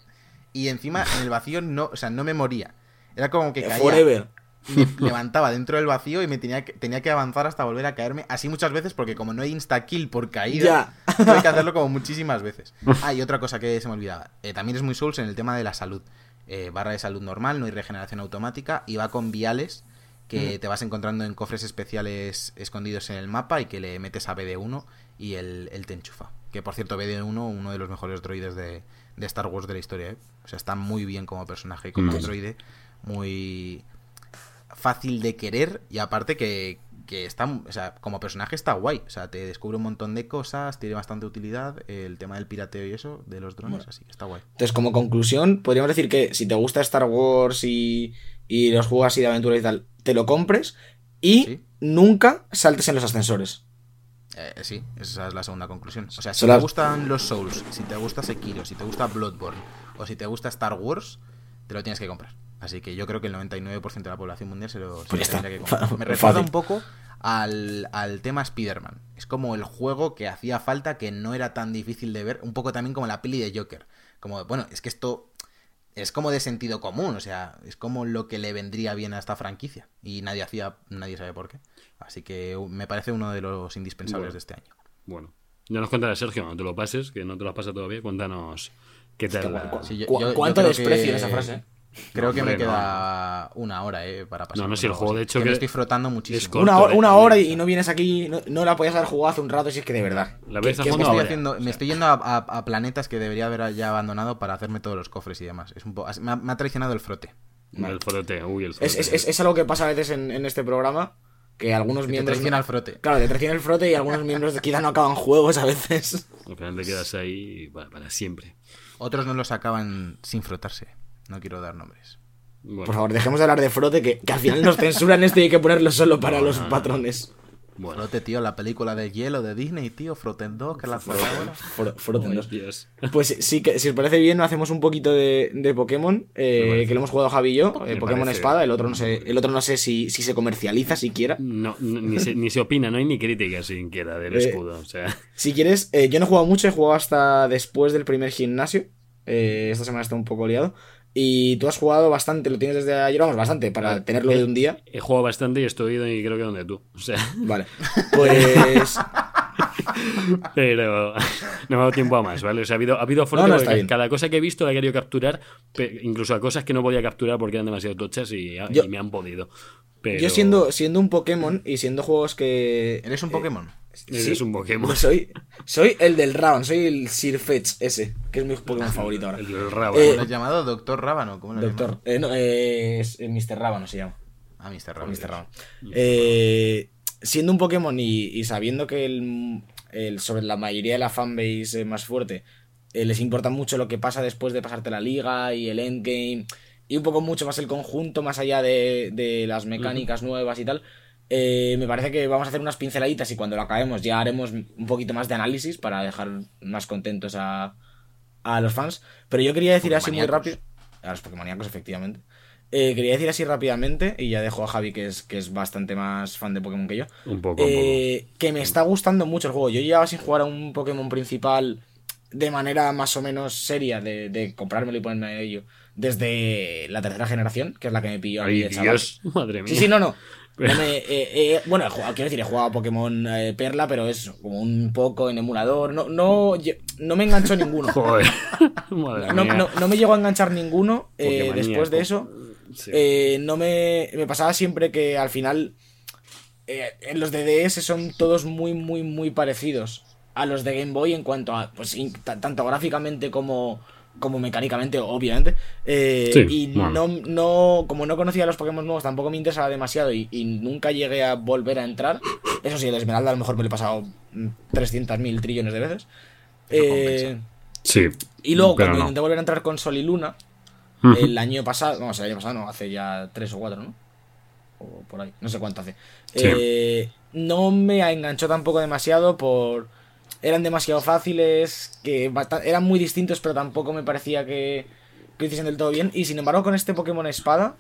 y encima en el vacío no, o sea, no me moría. Era como que caía. Forever. Me levantaba dentro del vacío y me tenía que, tenía que avanzar hasta volver a caerme. Así muchas veces, porque como no hay insta-kill por caída, [laughs] tuve que hacerlo como muchísimas veces. Ah, y otra cosa que se me olvidaba. Eh, también es muy Souls en el tema de la salud. Eh, barra de salud normal, no hay regeneración automática, y va con viales que te vas encontrando en cofres especiales escondidos en el mapa y que le metes a BD1 y él, te enchufa. Que por cierto, BD1, uno de los mejores droides de, Star Wars de la historia, ¿eh? O sea, está muy bien como personaje, como mm. droide, muy fácil de querer y aparte que, que está, o sea, como personaje está guay, o sea, te descubre un montón de cosas, tiene bastante utilidad, el tema del pirateo y eso, de los drones, así, está guay. Entonces, como conclusión, podríamos decir que si te gusta Star Wars y, y los juegos así de aventura y tal, te lo compres y nunca saltes en los ascensores. Eh, sí, esa es la segunda conclusión. O sea, si te gustan los Souls, si te gusta Sekiro, si te gusta Bloodborne o si te gusta Star Wars, te lo tienes que comprar. Así que yo creo que el 99% de la población mundial se lo, pues tendría que comprar. [laughs] Me recuerda un poco al, tema Spider-Man. Es como el juego que hacía falta, que no era tan difícil de ver. Un poco también como la peli de Joker. Como, bueno, es que esto es como de sentido común, o sea, es como lo que le vendría bien a esta franquicia. Y nadie hacía, nadie sabe por qué. Así que me parece uno de los indispensables de este año. Bueno, ya nos contarás, Sergio, no te lo pases, que no te lo has pasado todavía. Cuéntanos qué tal. ¿Cuánto desprecio esa frase? Creo No, que me no, queda una hora, eh, para pasar. No, no, si el juego, de hecho, que que me estoy frotando muchísimo. corto, Una, hora- una hora y no vienes aquí, no, no la podías haber jugado hace un rato, si es que de verdad. La ¿Qué- ves a qué- Es que fondo estoy haciendo, me estoy yendo a, a- a planetas que debería haber ya abandonado para hacerme todos los cofres y demás. Es un po- me, ha, me ha traicionado el frote. El frote, uy, el frote. Es, es- es- es algo que pasa a veces en, en este programa, que algunos Que te miembros... traiciona el frote. Claro, te traiciona el frote y algunos miembros quizá no acaban juegos a veces. Al final te quedas ahí para, para siempre. Otros no los acaban sin frotarse. No quiero dar nombres. Bueno, Por favor, dejemos de hablar de frote, que, que al final nos censuran esto y hay que ponerlo solo para los patrones. bueno. Frote, tío, la película de hielo de Disney, tío. Froten 2, que la Froten dos. Dios. Pues sí, que si os parece bien, hacemos un poquito de, de Pokémon, eh, que lo hemos jugado Javi y yo, eh, Pokémon parece. Espada, el otro no sé, el otro no sé si, si se comercializa siquiera. No, no, ni, se, ni se opina, no hay ni crítica siquiera del Eh, escudo. O sea, Si quieres, eh, yo no he jugado mucho, he jugado hasta después del primer gimnasio. Eh, esta semana está un poco liado. Y tú has jugado bastante, lo tienes desde ayer, vamos, bastante, para tenerlo de un día. he jugado bastante y estoy y creo que donde tú. O sea, Vale. [laughs] Pues. pero no me ha dado tiempo a más, ¿vale? O sea, ha habido, ha habido No, no, cada cosa que he visto la he querido capturar, incluso a cosas que no podía capturar porque eran demasiado tochas y, y Yo- me han podido. Pero Yo siendo, siendo un Pokémon y siendo juegos que. ¿Eres un Pokémon? Eres un Pokémon. Pues [laughs] soy, soy el del Round, soy el Sir Fetch ese, que es mi Pokémon favorito ahora. El del rabo. Eh, ¿Lo has llamado Doctor Rábano? ¿Cómo lo Doctor. Eh, no, eh, es eh, Mr. Rábano se llama. Ah, Mr. Rábano. Mr. Rábano. Eh, siendo un Pokémon y, y sabiendo que el, el- sobre la mayoría de la fanbase más fuerte eh, les importa mucho lo que pasa después de pasarte la liga y el endgame y un poco mucho más el conjunto, más allá de, de las mecánicas nuevas y tal. Eh, me parece que vamos a hacer unas pinceladitas y cuando lo acabemos ya haremos un poquito más de análisis para dejar más contentos a, a los fans. Pero yo quería decir así muy rápido. A los Pokémoníacos, efectivamente. Eh, quería decir así rápidamente, y ya dejo a Javi, que es, que es bastante más fan de Pokémon que yo, Un poco, un eh, que me está gustando mucho el juego. Yo llevaba sin jugar a un Pokémon principal de manera más o menos seria, de, de comprármelo y ponerme a ello, desde la tercera generación, que es la que me pilló a mí Ay, de chaval. Dios, madre mía. Sí, sí, no, no. No me- eh, eh, bueno, he jugado- quiero decir, he jugado a Pokémon eh, Perla, pero es como un poco en emulador. No, no, yo- no me enganchó ninguno. [laughs] Joder. [laughs] madre No, mía. no, no me llegó a enganchar ninguno. eh, después de eso, Sí. eh, no me, me pasaba siempre que al final eh, en los de DS son todos muy, muy, muy parecidos a los de Game Boy en cuanto a, pues, tanto gráficamente como, como mecánicamente, obviamente. Eh, Sí, y bueno. no, no, como no conocía los Pokémon nuevos, tampoco me interesaba demasiado y, y nunca llegué a volver a entrar. Eso sí, el Esmeralda a lo mejor me lo he pasado mm, 300.000 trillones de veces. Eh, Sí. y luego, cuando no. intenté volver a entrar con Sol y Luna, el año pasado, vamos, el año pasado no, hace ya tres o cuatro, ¿no? O por ahí, no sé cuánto hace. Sí. Eh, no me enganchó tampoco demasiado por... Eran demasiado fáciles, que eran muy distintos, pero tampoco me parecía que, que hiciesen del todo bien. Y sin embargo, con este Pokémon Espada,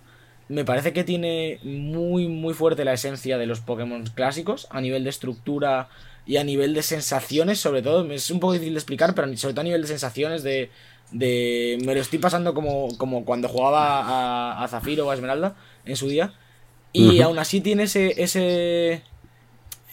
me parece que tiene muy, muy fuerte la esencia de los Pokémon clásicos, a nivel de estructura y a nivel de sensaciones, sobre todo. Es un poco difícil de explicar, pero sobre todo a nivel de sensaciones, de, de me lo estoy pasando como, como cuando jugaba a, a Zafiro o a Esmeralda en su día. Y aún así tiene ese, ese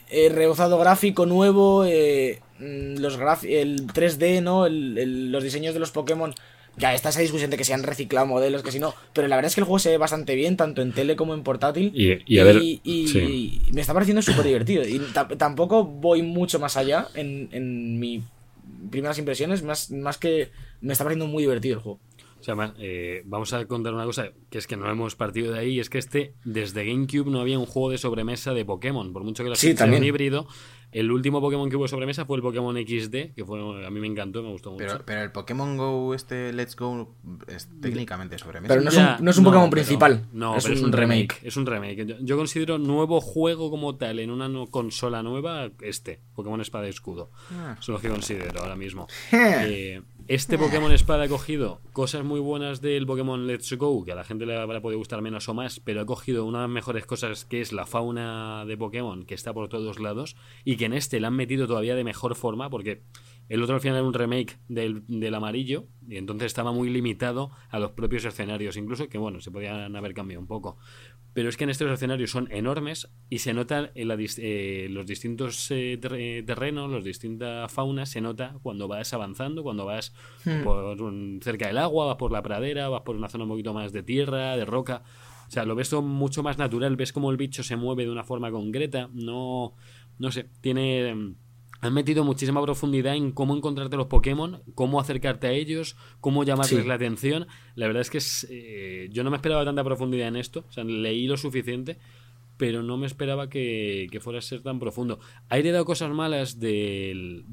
eh, rebozado gráfico nuevo, eh, los graf- el 3D, ¿no? El- el- los diseños de los Pokémon. Ya está esa discusión de que se han reciclado modelos, que si no. Pero la verdad es que el juego se ve bastante bien, tanto en tele como en portátil. Y, y a ver. y- y- sí. y me está pareciendo súper divertido. Y ta- tampoco voy mucho más allá en, en mis primeras impresiones, más, más que me está pareciendo muy divertido el juego. O sea, más, eh, vamos a contar una cosa que es que no hemos partido de ahí, y es que este, desde GameCube no había un juego de sobremesa de Pokémon, por mucho que lo Sí, sea un también. híbrido. El último Pokémon que hubo de sobremesa fue el Pokémon XD, que fue a mí me encantó, me gustó mucho. Pero, pero el Pokémon Go, este Let's Go, es técnicamente sobre mesa. Pero no es Ya, un, no es un Pokémon pero- principal. No, es, pero un remake. Es un remake. Yo, yo considero nuevo juego como tal en una no- consola nueva este, Pokémon Espada y Escudo. Ah. Son los que considero ahora mismo. [laughs] Eh, este Pokémon Espada ha cogido cosas muy buenas del Pokémon Let's Go, que a la gente le habrá podido gustar menos o más, pero ha cogido una de las mejores cosas que es la fauna de Pokémon, que está por todos lados, y que en este la han metido todavía de mejor forma, porque el otro al final era un remake del, del, amarillo, y entonces estaba muy limitado a los propios escenarios, incluso que bueno, se podían haber cambiado un poco. Pero es que en estos escenarios son enormes y se nota en la, eh, los distintos eh, terrenos, las distintas faunas, se nota cuando vas avanzando, cuando vas hmm. por cerca del agua, vas por la pradera, vas por una zona un poquito más de tierra, de roca. O sea, lo ves todo mucho más natural, ves cómo el bicho se mueve de una forma concreta, no, no sé, tiene han metido muchísima profundidad en cómo encontrarte los Pokémon, cómo acercarte a ellos, cómo llamarles la atención. La verdad es que eh, yo no me esperaba tanta profundidad en esto, o sea, leí lo suficiente pero no me esperaba que, fuera a ser tan profundo. Ha heredado cosas malas del,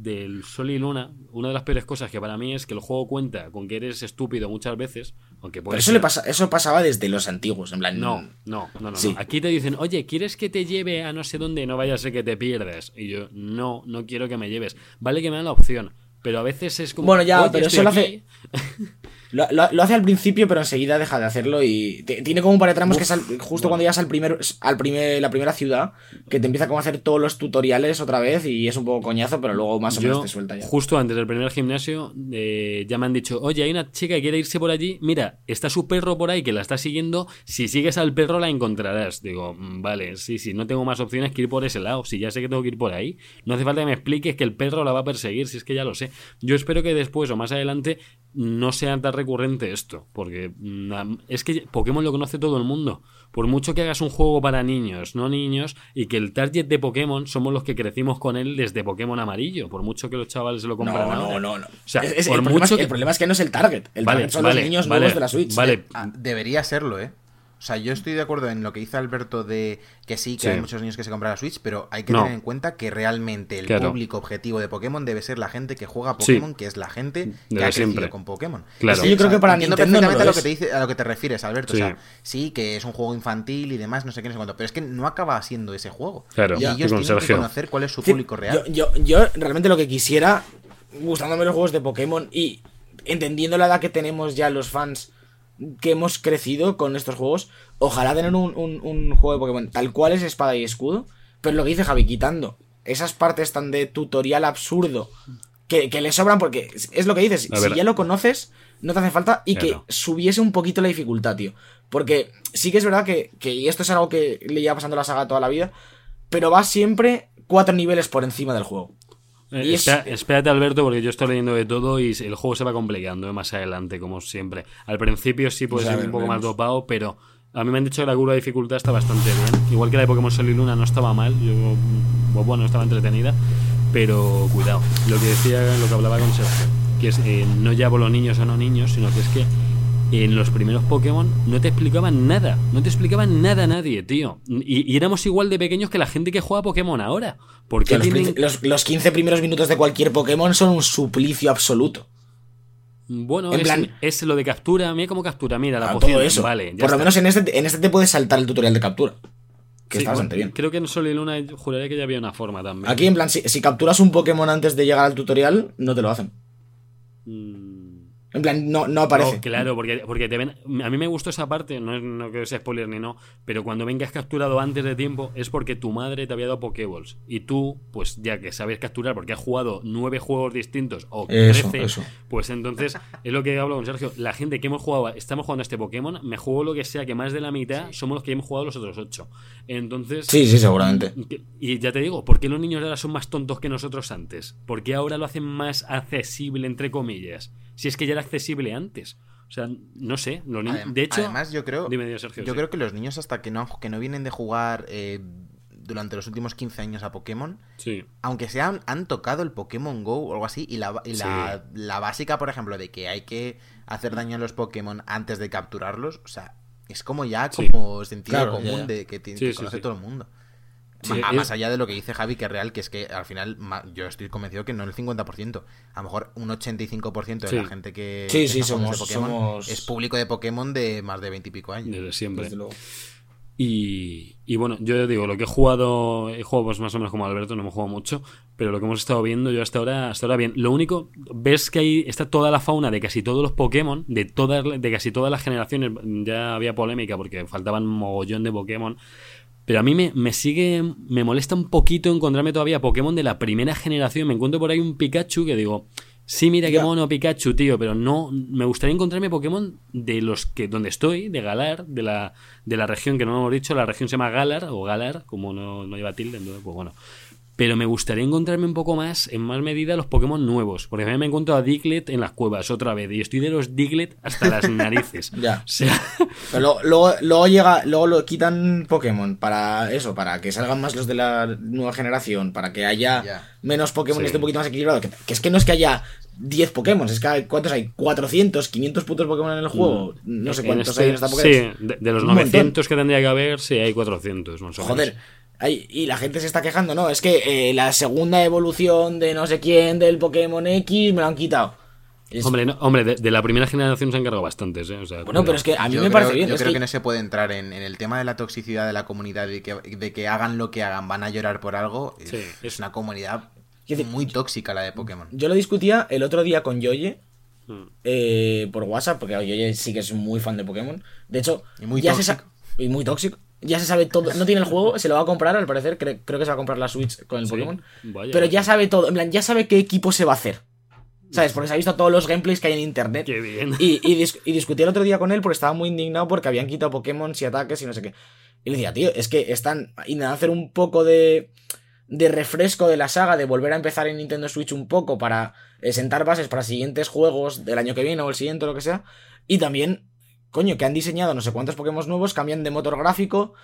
Sol y Luna. Una de las peores cosas que para mí es que el juego cuenta con que eres estúpido muchas veces. Aunque pero eso, le pasa, eso pasaba desde los antiguos, en plan. No, no, no, no, Aquí te dicen, oye, ¿quieres que te lleve a no sé dónde? No vaya a ser que te pierdas. Y yo, no, no quiero que me lleves. Vale que me dan la opción. Pero a veces es como. Bueno, ya, pero eso lo hace. [laughs] Lo, hace al principio, pero enseguida deja de hacerlo y tiene como un par de tramos que es justo cuando llegas al primer, al primer, la primera ciudad, que te empieza como a hacer todos los tutoriales otra vez y es un poco coñazo, pero luego más o menos te suelta ya. Justo antes del primer gimnasio eh, ya me han dicho, oye, hay una chica que quiere irse por allí, mira, está su perro por ahí que la está siguiendo, si sigues al perro la encontrarás. Digo, mm, vale, sí, sí, no tengo más opciones que ir por ese lado, si ya sé que tengo que ir por ahí, no hace falta que me expliques que el perro la va a perseguir, si es que ya lo sé. Yo espero que después o más adelante no sea tan recurrente esto, porque mm, es que Pokémon lo conoce todo el mundo. Por mucho que hagas un juego para niños, no niños, y que el target de Pokémon somos los que crecimos con él desde Pokémon amarillo, por mucho que los chavales se lo compren. No, no, no, no. O sea, el, problema es que, el, problema es que, no es el target, el target son los niños nuevos de la Switch. Vale. Ah, debería serlo, ¿eh? O sea, yo estoy de acuerdo en lo que dice Alberto de que sí, que hay muchos niños que se compran la Switch, pero hay que tener en cuenta que realmente el público objetivo de Pokémon debe ser la gente que juega a Pokémon, que es la gente que ha crecido con Pokémon. Claro. yo creo que para Nintendo perfectamente a lo que te dice, a lo que te refieres, Alberto. O sea, sí, que es un juego infantil y demás, no sé qué, no sé cuánto, pero es que no acaba siendo ese juego. Claro. Y ellos tienen que conocer cuál es su público real. Yo, yo, yo realmente lo que quisiera, gustándome los juegos de Pokémon y entendiendo la edad que tenemos ya los fans que hemos crecido con estos juegos, ojalá tener un, un, juego de Pokémon tal cual es espada y escudo, pero lo que dice Javi, quitando esas partes tan de tutorial absurdo que, le sobran, porque es lo que dices, si ya lo conoces, no te hace falta, y que subiese un poquito la dificultad, tío. Porque sí que es verdad que, que, y esto es algo que le lleva pasando la saga toda la vida, pero va siempre cuatro niveles por encima del juego. Eh, espérate, Alberto, porque yo estoy leyendo de todo y el juego se va complicando más adelante, como siempre. Al principio sí puede ser un poco más dopado, pero a mí me han dicho que la curva de dificultad está bastante bien. Igual que la de Pokémon Sol y Luna no estaba mal, yo, pues bueno, estaba entretenida, pero cuidado. Lo que decía, lo que hablaba con Sergio, que es eh, no ya los niños o no niños, sino que es que en los primeros Pokémon no te explicaban nada. No te explicaban nada a nadie, tío. Y, éramos igual de pequeños que la gente que juega Pokémon ahora. Porque los, los, 15 primeros minutos de cualquier Pokémon son un suplicio absoluto. Bueno, es, lo de captura. Mira cómo captura. Mira, la ah, poción. eso. Vale, Por lo menos en este, en este te puedes saltar el tutorial de captura. Que está bastante bien. Creo que en Sol y Luna juraría que ya había una forma también. Aquí, en plan, si, si capturas un Pokémon antes de llegar al tutorial, no te lo hacen. Mm. En plan, no, no aparece. claro, porque, porque te ven. A mí me gustó esa parte, no, no que sea spoiler ni no, pero cuando ven que has capturado antes de tiempo es porque tu madre te había dado Pokéballs. Y tú, pues ya que sabes capturar porque has jugado nueve juegos distintos o trece, pues entonces es lo que hablo con Sergio. La gente que hemos jugado, estamos jugando este Pokémon, me juego lo que sea, que más de la mitad somos los que hemos jugado los otros ocho. Entonces. Sí, sí, seguramente. Y ya te digo, ¿por qué los niños ahora son más tontos que nosotros antes? ¿Por qué ahora lo hacen más accesible, entre comillas? Si es que ya era accesible antes. O sea, no sé. de hecho, además yo creo, yo creo que los niños hasta que no, que no vienen de jugar eh, durante los últimos 15 años a Pokémon, aunque sean han tocado el Pokémon Go o algo así, y, la, la, básica, por ejemplo, de que hay que hacer daño a los Pokémon antes de capturarlos, o sea, es como ya como sentido común de que, que conoce todo el mundo. Más allá de lo que dice Javi, que es real, que es que al final yo estoy convencido que no el 50%, a lo mejor un 85% de la gente que, sí, sí, somos, Pokémon es público de Pokémon de más de 20 y pico años. Desde siempre. y, y, bueno, yo digo, lo que he jugado, he jugado pues más o menos como Alberto, no hemos jugado mucho, pero lo que hemos estado viendo yo hasta ahora, hasta ahora bien. Lo único, ves que ahí está toda la fauna de casi todos los Pokémon, de, todas, de casi todas las generaciones, ya había polémica porque faltaban mogollón de Pokémon Pero a mí me, me sigue, me molesta un poquito encontrarme todavía Pokémon de la primera generación. Me encuentro por ahí un Pikachu que digo, sí, mira qué mono Pikachu, tío, pero no, me gustaría encontrarme Pokémon de los que, donde estoy, de Galar, de la, de la región que no hemos dicho, la región se llama Galar o Galar, como no, no lleva tilde, entonces, pues bueno. Pero me gustaría encontrarme un poco más, en más medida, los Pokémon nuevos. Porque a mí me encuentro a Diglett en las cuevas otra vez. Y estoy de los Diglett hasta las [laughs] narices. Ya. O sea, [laughs] Pero luego, luego, luego llega, luego lo quitan Pokémon para eso, para que salgan más los de la nueva generación, para que haya Ya. menos Pokémon Sí. y esté un poquito más equilibrado. Que, que es que no es que haya 10 Pokémon, es que hay, ¿cuántos hay? 400, 500 putos Pokémon en el juego. No sé en cuántos este- hay en esta Pokédex. Sí, de, de los Un montón. 900 que tendría que haber, sí, hay 400. Más o menos. Joder. Y la gente se está quejando, no, es que eh, la segunda evolución de no sé quién del Pokémon X me lo han quitado. Es- Hombre, no- hombre de, de la primera generación se han cargado bastantes, ¿eh? O sea, bueno, pero es que a mí Yo me creo- parece bien. Yo es creo que... que- no se puede entrar en, en el tema de la toxicidad de la comunidad y que, de que hagan lo que hagan, van a llorar por algo. Sí, es, es- una comunidad decir, muy tóxica la de Pokémon. Yo lo discutía el otro día con Yoye Mm. eh, por WhatsApp, porque Yoye sí que es muy fan de Pokémon. De hecho, Y muy ya se tóxico. sa- y muy tóxico. Ya se sabe todo. No tiene el [laughs] juego, se lo va a comprar al parecer. cre- creo que se va a comprar la Switch con el Sí, Pokémon. vaya. Pero ya sabe todo. En plan, ya sabe qué equipo se va a hacer. ¿Sabes? Porque se ha visto todos los gameplays que hay en internet. Qué bien. Y, y, dis- y discutí el otro día con él porque estaba muy indignado porque habían quitado Pokémon y ataques y no sé qué. Y le decía, tío, es que están intentando hacer un poco de, de refresco de la saga, de volver a empezar en Nintendo Switch un poco para eh, sentar bases para siguientes juegos del año que viene o el siguiente o lo que sea. Y también, coño, que han diseñado no sé cuántos Pokémon nuevos, cambian de motor gráfico.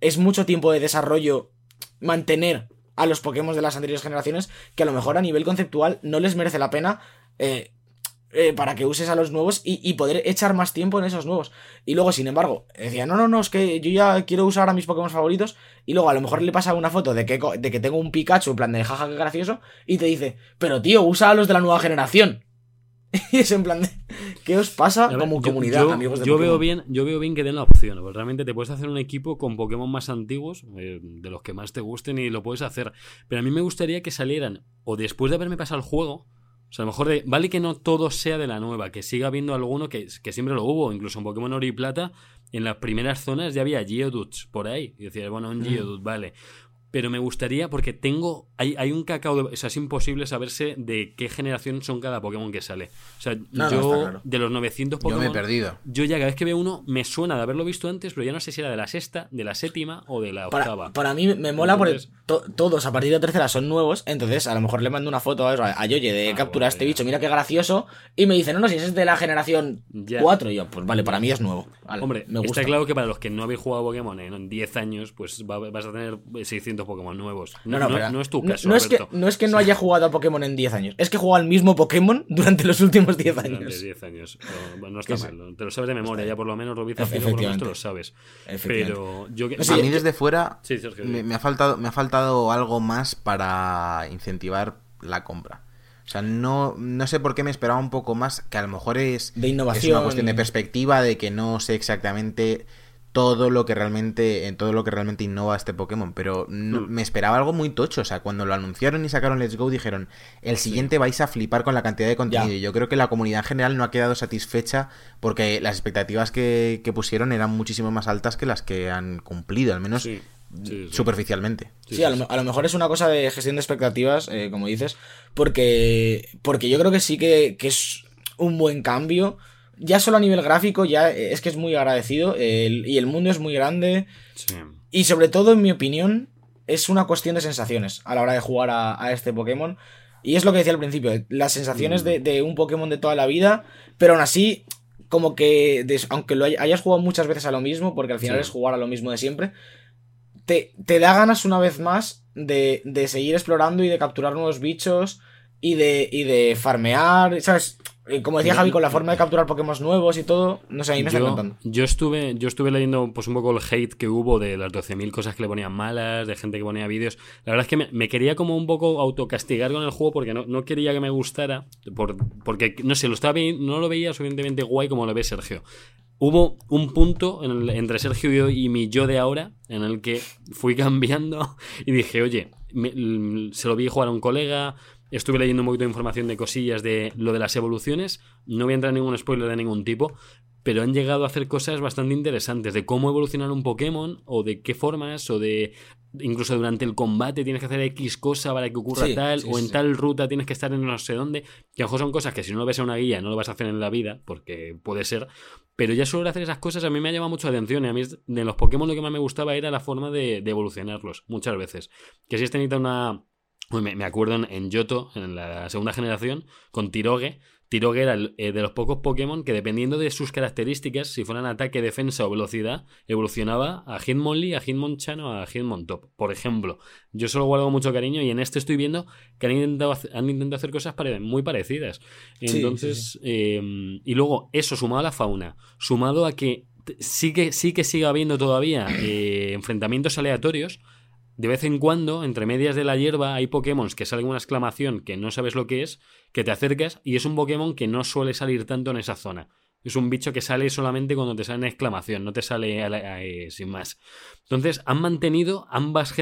Es mucho tiempo de desarrollo mantener a los Pokémon de las anteriores generaciones que a lo mejor a nivel conceptual no les merece la pena eh, eh, para que uses a los nuevos y, poder echar más tiempo en esos nuevos. Y luego, sin embargo, decía, no, no, no, es que yo ya quiero usar a mis Pokémon favoritos. Y luego a lo mejor le pasa una foto de que, de que tengo un Pikachu en plan de jaja, qué gracioso. Y te dice, pero tío, usa a los de la nueva generación. Y [laughs] es en plan de, ¿qué os pasa ver, como yo- comunidad, yo, amigos de yo veo bien yo veo bien que den la opción porque realmente te puedes hacer un equipo con Pokémon más antiguos eh, de los que más te gusten y lo puedes hacer pero a mí me gustaría que salieran o después de haberme pasado el juego o sea, a lo mejor de, vale que no todo sea de la nueva, que siga habiendo alguno que, que siempre lo hubo, incluso en Pokémon Oro y Plata, en las primeras zonas ya había Geodudes por ahí. Y decía, bueno, Mm. un Geodude, vale. Pero me gustaría, porque tengo. Hay, hay un cacao. De, o sea, es imposible saberse de qué generación son cada Pokémon que sale. O sea, No, no, yo, claro. de los 900 Yo Pokémon. me he perdido. Yo ya cada vez que veo uno me suena de haberlo visto antes, pero ya no sé si era de la sexta, de la séptima o de la octava. Para, para mí me mola porque to- todos a partir de tercera son nuevos, entonces a lo mejor le mando una foto a, a Yoye de Ah, captura a este ya. bicho, mira qué gracioso, y me dice, no, no, si ese es de la generación Ya. 4, y yo, pues vale, para mí es nuevo. Vale, Hombre, me gusta. está claro que para los que no habéis jugado Pokémon en en 10 años, pues va- vas a tener 600 Pokémon nuevos. No, no, pero no es tu no- caso, no es que, no es que no haya jugado a Pokémon en 10 años, es que he jugado al mismo Pokémon durante los últimos 10 Durante años. 10 años. [laughs] No, no está mal. Te lo sabes de memoria, ya por lo menos lo viste por lo menos Efectivamente. te lo sabes. Pero yo que. A mí desde fuera Sí, Sergio, me, me ha faltado, me ha faltado algo más para incentivar la compra. O sea, no, no sé por qué me esperaba un poco más, que a lo mejor es, De es innovación. una cuestión de perspectiva, de que no sé exactamente todo lo que realmente en todo lo que realmente innova este Pokémon, pero no- Mm. me esperaba algo muy tocho, o sea, cuando lo anunciaron y sacaron Let's Go dijeron, el siguiente vais a flipar con la cantidad de contenido. Ya. Y yo creo que la comunidad en general no ha quedado satisfecha porque las expectativas que, que pusieron eran muchísimo más altas que las que han cumplido, al menos Sí, sí, sí. superficialmente. Sí, a lo, a lo mejor es una cosa de gestión de expectativas, eh, como dices, porque, porque yo creo que sí que, que es un buen cambio. Ya solo a nivel gráfico, ya eh, es que es muy agradecido el- y el mundo es muy grande. Sí. Y sobre todo, en mi opinión, es una cuestión de sensaciones a la hora de jugar a, a este Pokémon. Y es lo que decía al principio, las sensaciones de, de un Pokémon de toda la vida, pero aún así, como que, aunque lo hay- hayas jugado muchas veces a lo mismo, porque al final Sí. es jugar a lo mismo de siempre, te, te da ganas una vez más de, de seguir explorando y de capturar nuevos bichos y de, y de farmear, ¿sabes? Como decía Javi, con la forma de capturar Pokémon nuevos y todo, no sé, a mí me está yo, encantando. yo estuve yo estuve leyendo pues un poco el hate que hubo de las 12.000 cosas que le ponían malas, de gente que ponía vídeos. La verdad es que me, me quería como un poco autocastigar con el juego porque no, no quería que me gustara, por, porque no sé, lo estaba no lo veía suficientemente guay como lo ve Sergio. Hubo un punto en el- entre Sergio y, yo y mi yo de ahora en el que fui [laughs] cambiando y dije, oye, me- se lo vi jugar a un colega, estuve leyendo un poquito de información de cosillas de lo de las evoluciones, no voy a entrar en ningún spoiler de ningún tipo, pero han llegado a hacer cosas bastante interesantes de cómo evolucionar un Pokémon o de qué formas o de incluso durante el combate tienes que hacer X cosa para que ocurra Sí, tal sí, o en sí. tal ruta tienes que estar en no sé dónde, que a lo mejor son cosas que si no lo ves en una guía no lo vas a hacer en la vida porque puede ser, pero ya solo hacer esas cosas a mí me ha llamado mucho la atención y a mí de los Pokémon lo que más me gustaba era la forma de, de evolucionarlos muchas veces, que si este necesita una me, me acuerdo en, en Yoto, en la segunda generación, con Tiroge. Tiroge era el, eh, de los pocos Pokémon que dependiendo de sus características, si fueran ataque, defensa o velocidad, evolucionaba a Hitmonlee, a Hitmonchan o a Hitmontop, por ejemplo. Yo solo guardo mucho cariño y en este estoy viendo que han intentado, hacer- han intentado hacer cosas pare- muy parecidas. sí, Entonces, eh, y luego eso sumado a la fauna, sumado a que sí que, sí que sigue habiendo todavía eh, enfrentamientos aleatorios, de vez en cuando, entre medias de la hierba, hay Pokémon que salen una exclamación que no sabes lo que es, que te acercas y es un Pokémon que no suele salir tanto en esa zona. Es un bicho que sale solamente cuando te sale una exclamación, no te sale eh, sin más. Entonces, han mantenido ambas,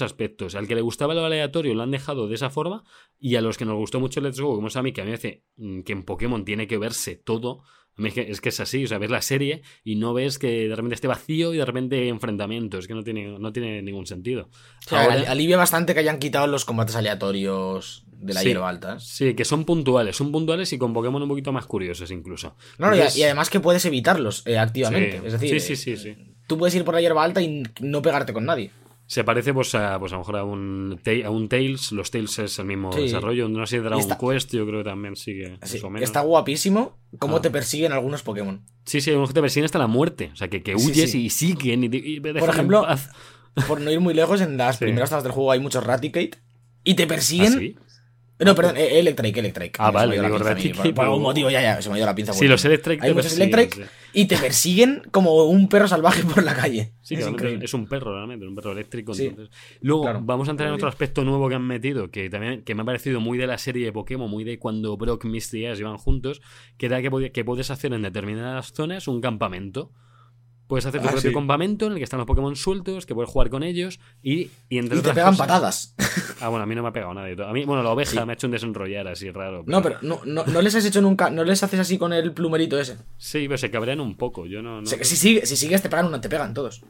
aspectos. Al que le gustaba lo aleatorio lo han dejado de esa forma y a los que nos gustó mucho Let's Go, como es a mí, que a mí me parece mm, que en Pokémon tiene que verse todo. Es que, es es así, o sea, ves la serie y no ves que de repente esté vacío y de repente enfrentamientos, que no tiene, no tiene ningún sentido. O sea, Ahora- al- alivia bastante que hayan quitado los combates aleatorios de la Sí. hierba alta. ¿eh? Sí, que son puntuales, son puntuales y con Pokémon un poquito más curiosos incluso. No, y- Entonces- y, además que puedes evitarlos eh, activamente. Sí. Es decir, Sí, sí, sí, eh, sí. tú puedes ir por la hierba alta y no pegarte con nadie. Se parece pues a, pues a lo mejor a un, a un Tails, los Tails es el mismo Sí. desarrollo, no sé, Dragon está- Quest yo creo que también sigue Sí, menos. está guapísimo cómo Ah. te persiguen algunos Pokémon. Sí, sí, te persiguen hasta la muerte, o sea, que, que huyes sí. y siguen y, y Por ejemplo, por no ir muy lejos, en las primeras zonas del juego hay muchos Raticate y te persiguen. ¿Ah? No, perdón, eh, Electrike, Electrike. Ah, vale, digo mí, Por, por algún motivo, ya, ya, se me ha ido la pinza. Sí, los Electric Hay muchos sí. y te persiguen como un perro salvaje por la calle. Sí, es es un perro realmente, un perro eléctrico. Sí. Entonces. Luego Claro. vamos a entrar en otro aspecto nuevo que han metido, que también que me ha parecido muy de la serie de Pokémon, muy de cuando Brock, Misty y Ash iban juntos, que era que, podía- que puedes hacer en determinadas zonas un campamento. Puedes hacer tu Ah, propio sí. campamento en el que están los Pokémon sueltos, que puedes jugar con ellos y, y entre Y te pegan cosas- patadas. [laughs] Ah, bueno, a mí no me ha pegado nadie. A mí, bueno, la oveja Sí. me ha hecho un desenrollar así raro. No, pero no, no, no les has hecho nunca, no les haces así con el plumerito ese. Sí, pero se cabrean un poco. Yo no. no- Si, si sigue- si sigues te pegan una, te pegan todos.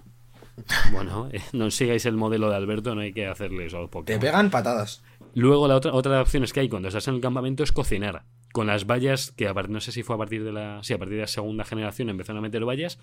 Bueno, eh, no sigáis el modelo de Alberto, no hay que hacerle eso a los Te Pokémon. pegan patadas. Luego la otra, otra opción es que hay cuando estás en el campamento es cocinar. Con las vallas, que a no sé si fue a partir de la. Sí, a partir de la segunda generación empezaron a meter vallas.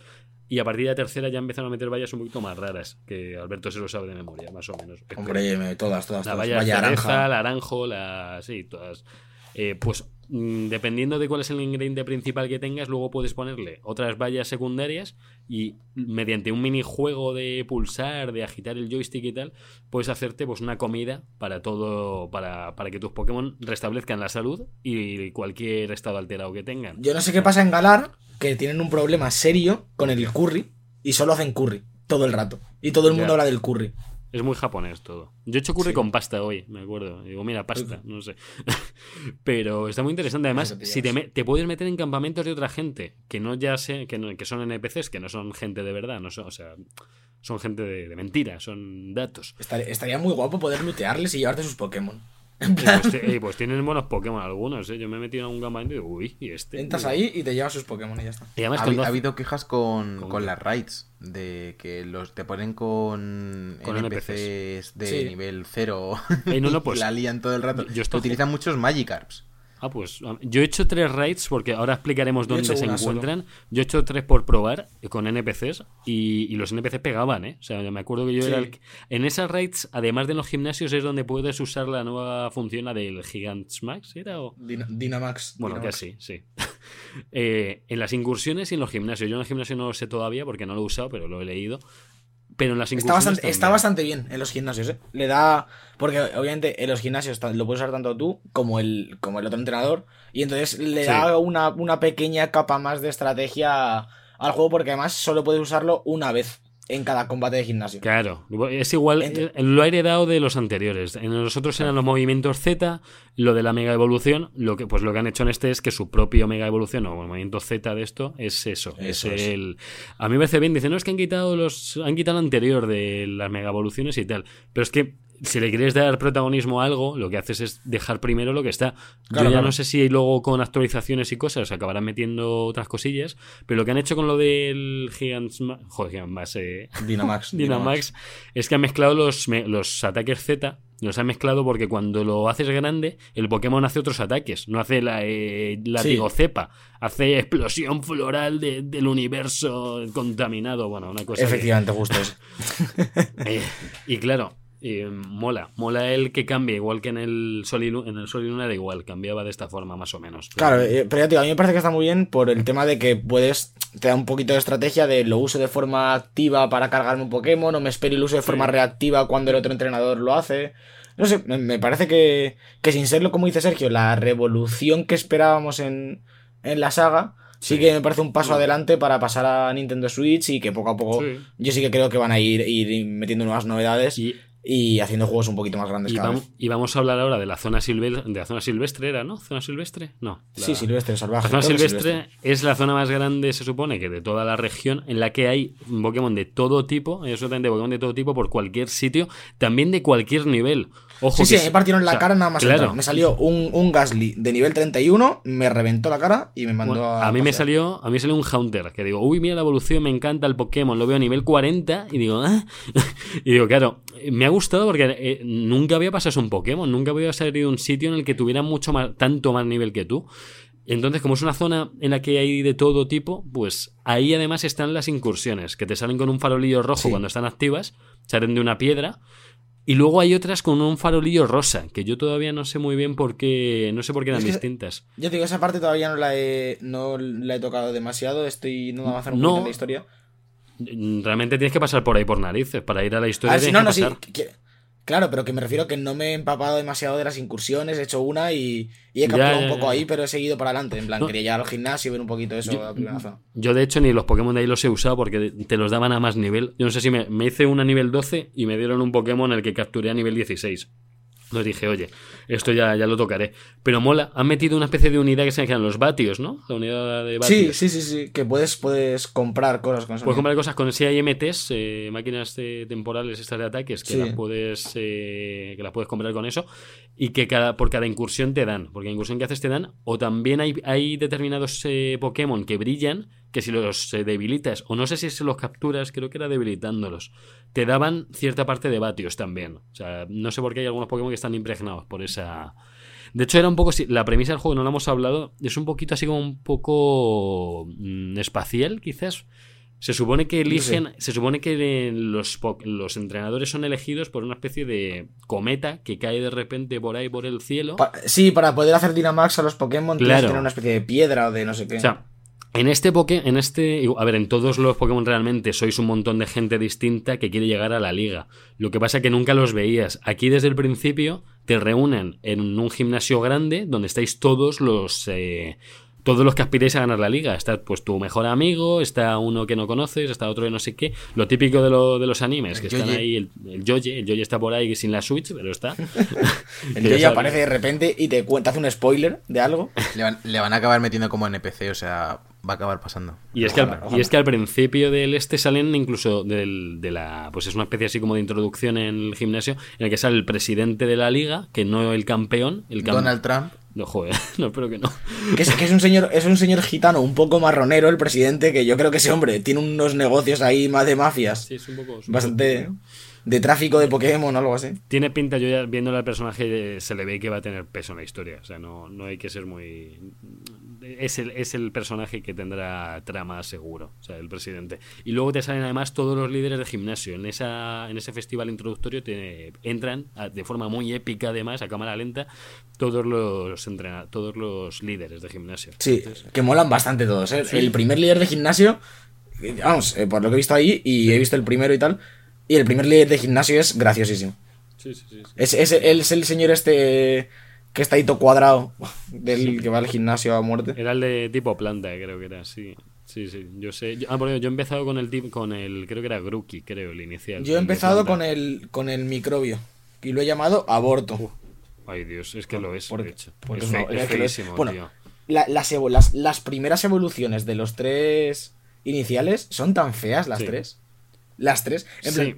Y a partir de la tercera ya empezaron a meter vallas un poquito más raras. Que Alberto se lo sabe de memoria, más o menos. Hombre, me- todas, todas, La todas. valla, Valla cereza, naranja. la naranjo, la. Sí, todas. Eh, pues mm, dependiendo de cuál es el ingrediente principal que tengas, luego puedes ponerle otras vallas secundarias y mediante un minijuego de pulsar, de agitar el joystick y tal, puedes hacerte pues una comida para todo, para, para que tus Pokémon restablezcan la salud y cualquier estado alterado que tengan. Yo no sé qué pasa en Galar, que tienen un problema serio con el curry y solo hacen curry todo el rato. Y todo el mundo Ya. habla del curry. Es muy japonés todo. Yo he hecho curry Sí. con pasta hoy, me acuerdo. Digo, mira, pasta, no sé. [laughs] Pero está muy interesante. Además, si te, te puedes meter en campamentos de otra gente, que no ya sé, que, no- que son NPCs, que no son gente de verdad, no son, o sea, son gente de, de mentira, son datos. Estaría, estaría muy guapo poder lootearles y llevarte sus Pokémon. En pues, te- y pues tienen buenos Pokémon algunos, ¿eh? Yo me he metido en algún campamento y digo, uy, y este. entras Mira. ahí y te llevas sus Pokémon y ya está. Y además, ha, habido quejas con, ¿Con las raids, de que los te ponen con, Con NPCs de Sí. nivel 0 Eh, no, no, y pues, la lían todo el rato. yo estoy- Utilizan muchos Magikarps. Ah, pues yo he hecho tres raids porque ahora explicaremos he dónde se solo. encuentran. Yo he hecho tres por probar con NPCs y, y los NPCs pegaban, ¿eh? O sea, me acuerdo que yo Sí. era el En esas raids, además de en los gimnasios, es donde puedes usar la nueva función, la del Gigant Max, ¿era? O... Dina- Dynamax. Bueno, Dynamax. casi, sí. [laughs] Eh, en las incursiones y en los gimnasios. Yo en el gimnasio no lo sé todavía porque no lo he usado, pero lo he leído. Pero en las Está bastante, está bastante bien en los gimnasios, ¿eh? Le da. Porque obviamente en los gimnasios lo puedes usar tanto tú como el, como el otro entrenador. Y entonces le Sí. da una, una pequeña capa más de estrategia al juego. Porque además solo puedes usarlo una vez en cada combate de gimnasio. Claro, es igual, eh, lo ha heredado de los anteriores. En los otros eran los movimientos Z, lo de la mega evolución, lo que pues lo que han hecho en este es que su propio mega evolución o el movimiento Z de esto es eso, Eso es es. el a mí me parece bien, dice, "No es que han quitado los han quitado lo anterior de las mega evoluciones y tal", pero es que si le quieres dar protagonismo a algo, lo que haces es dejar primero lo que está. Claro, Yo ya claro. no sé si luego con actualizaciones y cosas acabarán metiendo otras cosillas, pero lo que han hecho con lo del Gigants, joder, Gigants Max, eh, [laughs] Dynamax. Dynamax, es que han mezclado los, los ataques Z, los han mezclado porque cuando lo haces grande, el Pokémon hace otros ataques, no hace la eh, látigo cepa, hace explosión floral de- del universo contaminado, bueno, una cosa que- Efectivamente, justo eso. [laughs] eh, y claro, eh, mola. Mola el que cambie, igual que en el Sol y, Lu- en el Sol y Luna era igual, cambiaba de esta forma más o menos. Pero- Claro, eh, pero ya te digo, a mí me parece que está muy bien por el tema de que puedes, te da un poquito de estrategia de lo uso de forma activa para cargarme un Pokémon o me espero y lo uso de forma reactiva cuando el otro entrenador lo hace. No sé, me, parece que, que sin serlo, como dice Sergio, la revolución que esperábamos en, en la saga, sí. Que me parece un paso adelante para pasar a Nintendo Switch y que poco a poco Sí. yo sí que creo que van a ir, ir metiendo nuevas novedades y, Y, haciendo juegos un poquito más grandes y cada vam- vez. y vamos a hablar ahora de la zona silvestre, de la zona silvestre era, ¿no? ¿Zona silvestre? No. la- Sí, silvestre, salvaje. La zona todo silvestre es la zona más grande, se supone, que de toda la región, en la que hay Pokémon de todo tipo, hay absolutamente Pokémon de todo tipo por cualquier sitio, también de cualquier nivel. Ojo Sí, sí, me partieron o la sea, cara nada más Claro. entrar. Me salió un, un Gasly de nivel 31, me reventó la cara y me mandó Bueno, a. a mí me salió a mí salió un Haunter que digo uy mira la evolución me encanta el Pokémon lo veo a nivel 40 y digo ah [laughs] y digo claro me ha gustado porque eh, nunca había pasado un Pokémon nunca había salido un sitio en el que tuviera mucho más tanto más nivel que tú entonces como es una zona en la que hay de todo tipo pues ahí además están las incursiones que te salen con un farolillo rojo Sí. cuando están activas salen de una piedra y luego hay otras con un farolillo rosa, que yo todavía no sé muy bien por qué, no sé por qué eran Es que- distintas. Yo digo, esa parte todavía no la he, no la he tocado demasiado. Estoy no avanzar un No. en la historia. Realmente tienes que pasar por ahí por narices. Para ir a la historia Ah, tienes no, no, sí. pasar. que- que- claro, pero que me refiero que no me he empapado demasiado de las incursiones. He hecho una y, y he capturado un poco ya. ahí, pero he seguido para adelante. En plan, No. quería llegar al gimnasio y ver un poquito eso. Yo- la primera zona. Yo, de hecho, ni los Pokémon de ahí los he usado porque te los daban a más nivel. Yo no sé si me, me hice una nivel 12 y me dieron un Pokémon el que capturé a nivel 16. Entonces dije, oye, esto ya, ya lo tocaré. Pero mola, han metido una especie de unidad que se llaman los vatios, ¿no? La unidad de Sí, vatios. sí, sí, sí. Que puedes, puedes comprar cosas con eso. Puedes comprar cosas con si hay MTs, eh, máquinas eh, temporales estas de ataques, que Sí. las puedes eh, que las puedes comprar con eso y que cada por cada incursión te dan, porque la incursión que haces te dan o también hay, hay determinados eh, Pokémon que brillan que si los eh, debilitas o no sé si los capturas, creo que era debilitándolos, te daban cierta parte de vatios también. O sea, no sé por qué hay algunos Pokémon que están impregnados por esa de hecho, era un poco. La premisa del juego no la hemos hablado. Es un poquito así como un poco. mm, espacial, quizás. Se supone que eligen. Se supone que eh, los, los entrenadores son elegidos por una especie de cometa que cae de repente por ahí por el cielo. Pa- sí, para poder hacer Dynamax a los Pokémon tienes que Claro. tener una especie de piedra o de no sé qué. O sea, en este Poké, en este, a ver, en todos los Pokémon realmente sois un montón de gente distinta que quiere llegar a la liga. Lo que pasa es que nunca los veías. Aquí desde el principio te reúnen en un gimnasio grande donde estáis todos los eh, todos los que aspiréis a ganar la liga. Está pues tu mejor amigo, está uno que no conoces, está otro de no sé qué. Lo típico de, lo- de los animes, que están Yoye. ahí, el, el Yoye, el Yoye está por ahí sin la Switch, pero está. [laughs] el [laughs] Que sabes. aparece de repente y te cuenta, hace un spoiler de algo. Le van, le van a acabar metiendo como NPC, o sea, va a acabar pasando. Y es, que al, Ojalá, y es que al principio del este salen incluso del, de la. Pues es una especie así como de introducción en el gimnasio, en el que sale el presidente de la liga, que no el campeón. El cam- Donald Trump. No, joder, [laughs] no, espero que no. Que es, que es un señor, es un señor gitano, un poco marronero el presidente, que yo creo que ese hombre tiene unos negocios ahí más de mafias. Sí, es un poco. Bastante de tráfico de Pokémon o algo así. Tiene pinta, yo ya viéndole al personaje, se le ve que va a tener peso en la historia. O sea, no, no hay que ser muy. Es el, es el personaje que tendrá trama seguro, o sea, el presidente. Y luego te salen además todos los líderes de gimnasio. En, esa, en ese festival introductorio te entran a- de forma muy épica, además, a cámara lenta, todos los, entrena- todos los líderes de gimnasio. Sí, que molan bastante todos. ¿eh? El primer líder de gimnasio, vamos, eh, por lo que he visto ahí, y he visto el primero y tal, y el primer líder de gimnasio es graciosísimo. Sí, sí, sí. sí. Es, es, el señor este que está ahí todo cuadrado, del que va al gimnasio a muerte. Era el de tipo planta, creo que era, sí. Sí, sí, yo sé. Yo, ah, porque yo he empezado con el con el, creo que era Grookey, creo, el inicial. Yo he empezado con el, con el microbio, y lo he llamado aborto. Ay, Dios, es que lo es, Porque- de hecho. porque es, es que lo es. feísimo, Bueno, tío. La- las, las, las primeras evoluciones de los tres iniciales son tan feas las Sí. tres. Las tres. En Sí. plan,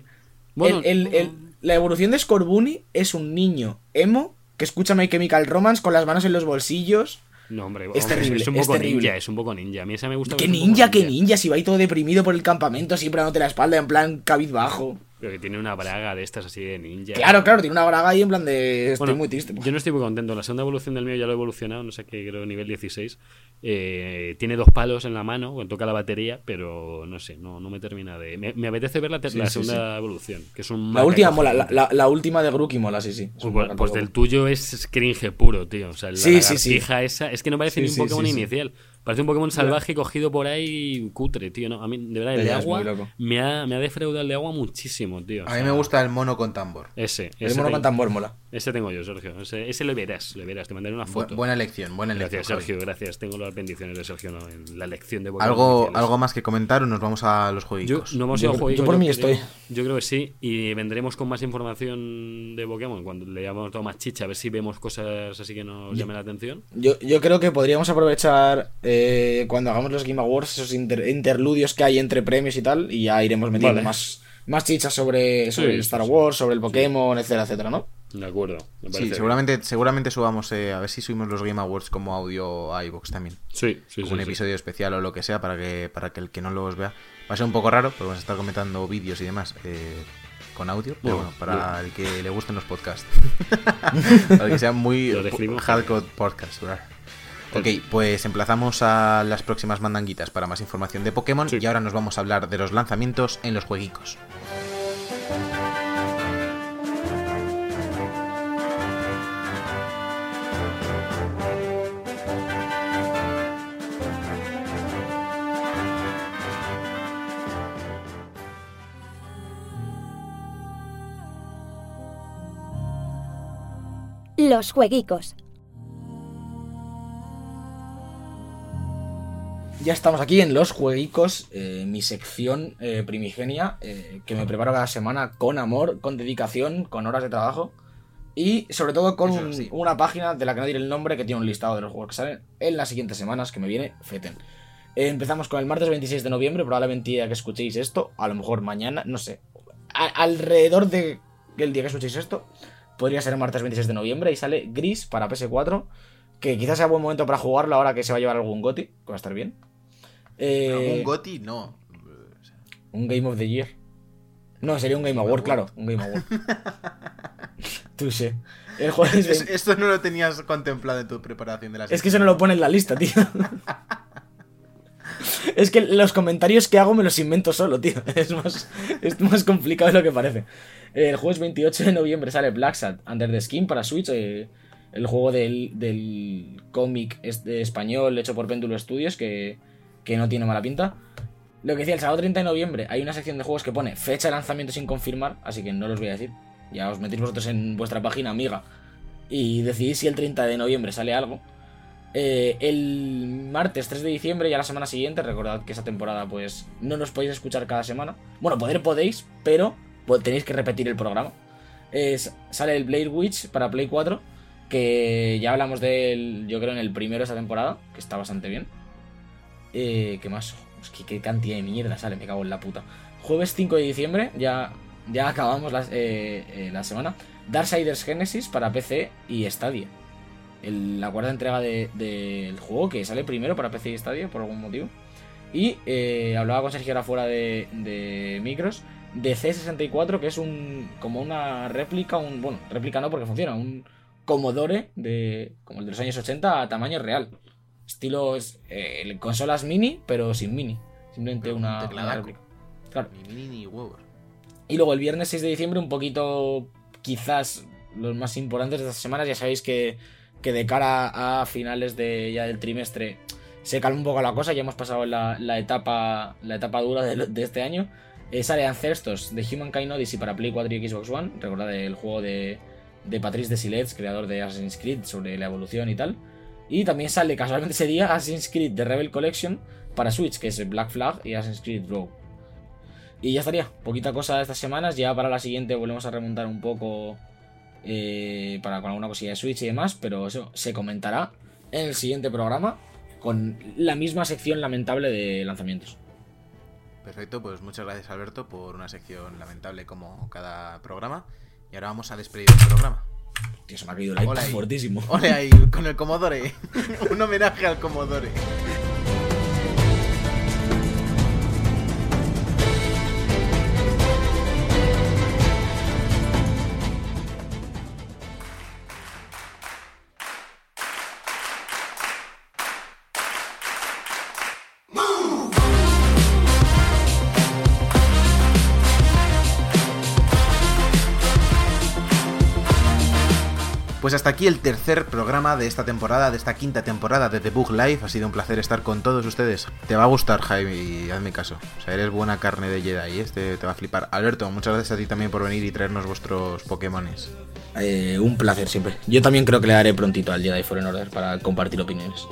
Bueno, el- el- el- La evolución de Scorbunny es un niño emo que escucha My Chemical Romance con las manos en los bolsillos. No, hombre, Es hombre, terrible, es un es poco terrible. ninja, es un poco ninja. A mí esa me gusta. ¡Qué ninja, qué ninja! Si va ahí todo deprimido por el campamento, siempre dándote la espalda en plan cabizbajo. Pero que tiene una braga de estas así de ninja. Claro, claro, tiene una braga ahí en plan de. Estoy Bueno, muy triste. Yo no estoy muy contento. La segunda evolución del mío ya lo he evolucionado, no sé qué, creo nivel 16. Eh, tiene dos palos en la mano, cuando toca la batería, pero no sé, no, no me termina de. Me, me apetece ver la, Sí, la sí, segunda evolución, que es un. La última mola, la, gigante. la- la última de Grookey mola, sí, sí. Es Pues, pues- pues del tuyo es cringe puro, tío. O sea, la Sí, sí, sí. lagartija esa. Es que no parece ni un Pokémon inicial. Parece un Pokémon salvaje cogido por ahí cutre, tío. ¿no? A mí, de verdad, el de agua me ha, me ha defraudado el de agua muchísimo, tío. O A mí me gusta el mono con tambor. Ese, El ese, mono tengo, con tambor mola. ese tengo yo, Sergio. Ese, ese lo verás, lo verás. Te mandaré una Bu- foto. buena elección, buena elección. Gracias, Javi. Sergio, gracias. Tengo las bendiciones de Sergio ¿no? en la lección de Pokémon ¿Algo. ¿Algo más que comentar o nos vamos a los Yo, jueguitos? no hemos Yo- ido a jueguitos, yo por mí creo- estoy. Yo creo que sí. Y vendremos con más información de Pokémon cuando le hayamos dado más chicha, a ver si vemos cosas así que nos llamen la atención. Yo, yo creo que podríamos aprovechar eh, cuando hagamos los Game Awards esos inter- interludios que hay entre premios y tal, y ya iremos metiendo Vale. más, más chichas sobre, sobre Sí, Star sí. Wars, sobre el Pokémon, etcétera, etcétera, ¿no? De acuerdo. me Sí, seguramente, seguramente subamos, eh, a ver si subimos los Game Awards como audio a iVoox también. Sí, sí, como sí, un sí. episodio especial o lo que sea para que, para que el que no los vea. Va a ser un poco raro, porque vamos a estar comentando vídeos y demás eh, con audio, pero Bueno, bueno, para el que le gusten los podcasts. [laughs] para que sean muy hardcore podcasts. ¿verdad? Ok, pues emplazamos a las próximas mandanguitas para más información de Pokémon Sí. y ahora nos vamos a hablar de los lanzamientos en los jueguicos. Los jueguicos. Ya estamos aquí en los jueguicos, eh, mi sección eh, primigenia, eh, que me preparo cada semana con amor, con dedicación, con horas de trabajo. Y sobre todo con Eso un- sí. una página de la que no diré el nombre que tiene un listado de los juegos que salen en las siguientes semanas que me viene feten. Empezamos con el martes 26 de noviembre, probablemente ya que escuchéis esto, a lo mejor mañana, no sé. A- alrededor de el día que escuchéis esto, podría ser el martes 26 de noviembre y sale Gris para PS4, que quizás sea buen momento para jugarlo ahora que se va a llevar algún GOTI, que va a estar bien. Eh, ¿Un Goti? No. un Game of the Year. No, sería un Game Award, claro. Un Game Award. [laughs] Tú sé. El jueves Es- 20 Esto no lo tenías contemplado en tu preparación de la Es que eso no lo pone en la lista, tío. [laughs] Es que los comentarios que hago me los invento solo, tío. [laughs] Es más, es más complicado de lo que parece. El jueves 28 de noviembre sale Black Sat Under the Skin para Switch. eh, el juego del, del cómic español hecho por Péndulo Studios que, que no tiene mala pinta. Lo que decía, el sábado 30 de noviembre hay una sección de juegos que pone fecha de lanzamiento sin confirmar, así que no los voy a decir. Ya os metéis vosotros en vuestra página amiga y decidís si el 30 de noviembre sale algo. Eh, el martes 3 de diciembre, ya la semana siguiente, recordad que esa temporada pues no nos podéis escuchar cada semana. Bueno, poder podéis, pero pues, tenéis que repetir el programa. Sale el Blade Witch para Play 4, que ya hablamos de él, yo creo, en el primero de esta temporada, que está bastante bien. Eh, ¿Qué más? Es que qué cantidad de mierda sale, me cago en la puta. Jueves 5 de diciembre, ya, ya acabamos la, eh, eh, la semana. Darksiders Genesis para PC y Stadia. La cuarta entrega de- del juego que sale primero para PC y Stadia por algún motivo. Y eh, hablaba con Sergio ahora fuera de, de micros de C64, que es un como una réplica, un bueno, réplica no porque funciona, un Commodore de como el de los años 80 a tamaño real. Estilo es, eh, consolas mini, pero sin mini. Simplemente Pero un una, tecladaco. réplica. Claro. Ni mini ni. Y luego el viernes 6 de diciembre, un poquito, quizás los más importantes de estas semanas. Ya sabéis que, que de cara a finales de, ya del trimestre se calma un poco la cosa. Ya hemos pasado la, la etapa, la etapa dura de, de este año. Eh, sale Ancestors de Humankind Odyssey para Play 4 y Xbox One. Recordad el juego de, de Patrice Desilets, creador de Assassin's Creed, sobre la evolución y tal. Y también sale casualmente ese día Assassin's Creed de Rebel Collection para Switch, que es Black Flag y Assassin's Creed Rogue. Y ya estaría, poquita cosa de estas semanas. Ya para la siguiente volvemos a remontar un poco eh, para con alguna cosilla de Switch y demás, pero eso se comentará en el siguiente programa con la misma sección lamentable de lanzamientos. Perfecto, pues muchas gracias Alberto por una sección lamentable como cada programa. Y ahora vamos a despedir el programa. Tío, se me ha caído el iPad fuertísimo. Ole ahí, con el Commodore. [laughs] Un homenaje al Commodore. Hasta aquí el tercer programa de esta temporada, de esta quinta temporada de The Book Live. Ha sido un placer estar con todos ustedes. Te va a gustar, Jaime, y hazme caso. O sea, eres buena carne de Jedi, este te va a flipar. Alberto, muchas gracias a ti también por venir y traernos vuestros Pokémones. Eh, un placer siempre. Yo también creo que le daré prontito al Jedi Fallen Order para compartir opiniones.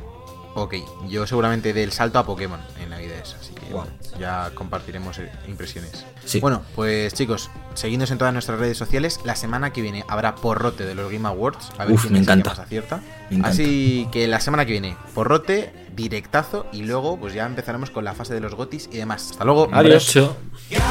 Ok, yo seguramente del salto a Pokémon en Navidades. Bueno, ya compartiremos eh, impresiones. Sí. Bueno, pues chicos, seguidnos en todas nuestras redes sociales. La semana que viene habrá porrote de los Game Awards. A ver Uf, quién me encanta. más acierta. Me encanta. Así que la semana que viene, porrote, directazo y luego pues ya empezaremos con la fase de los gotis y demás. Hasta luego. Adiós. Get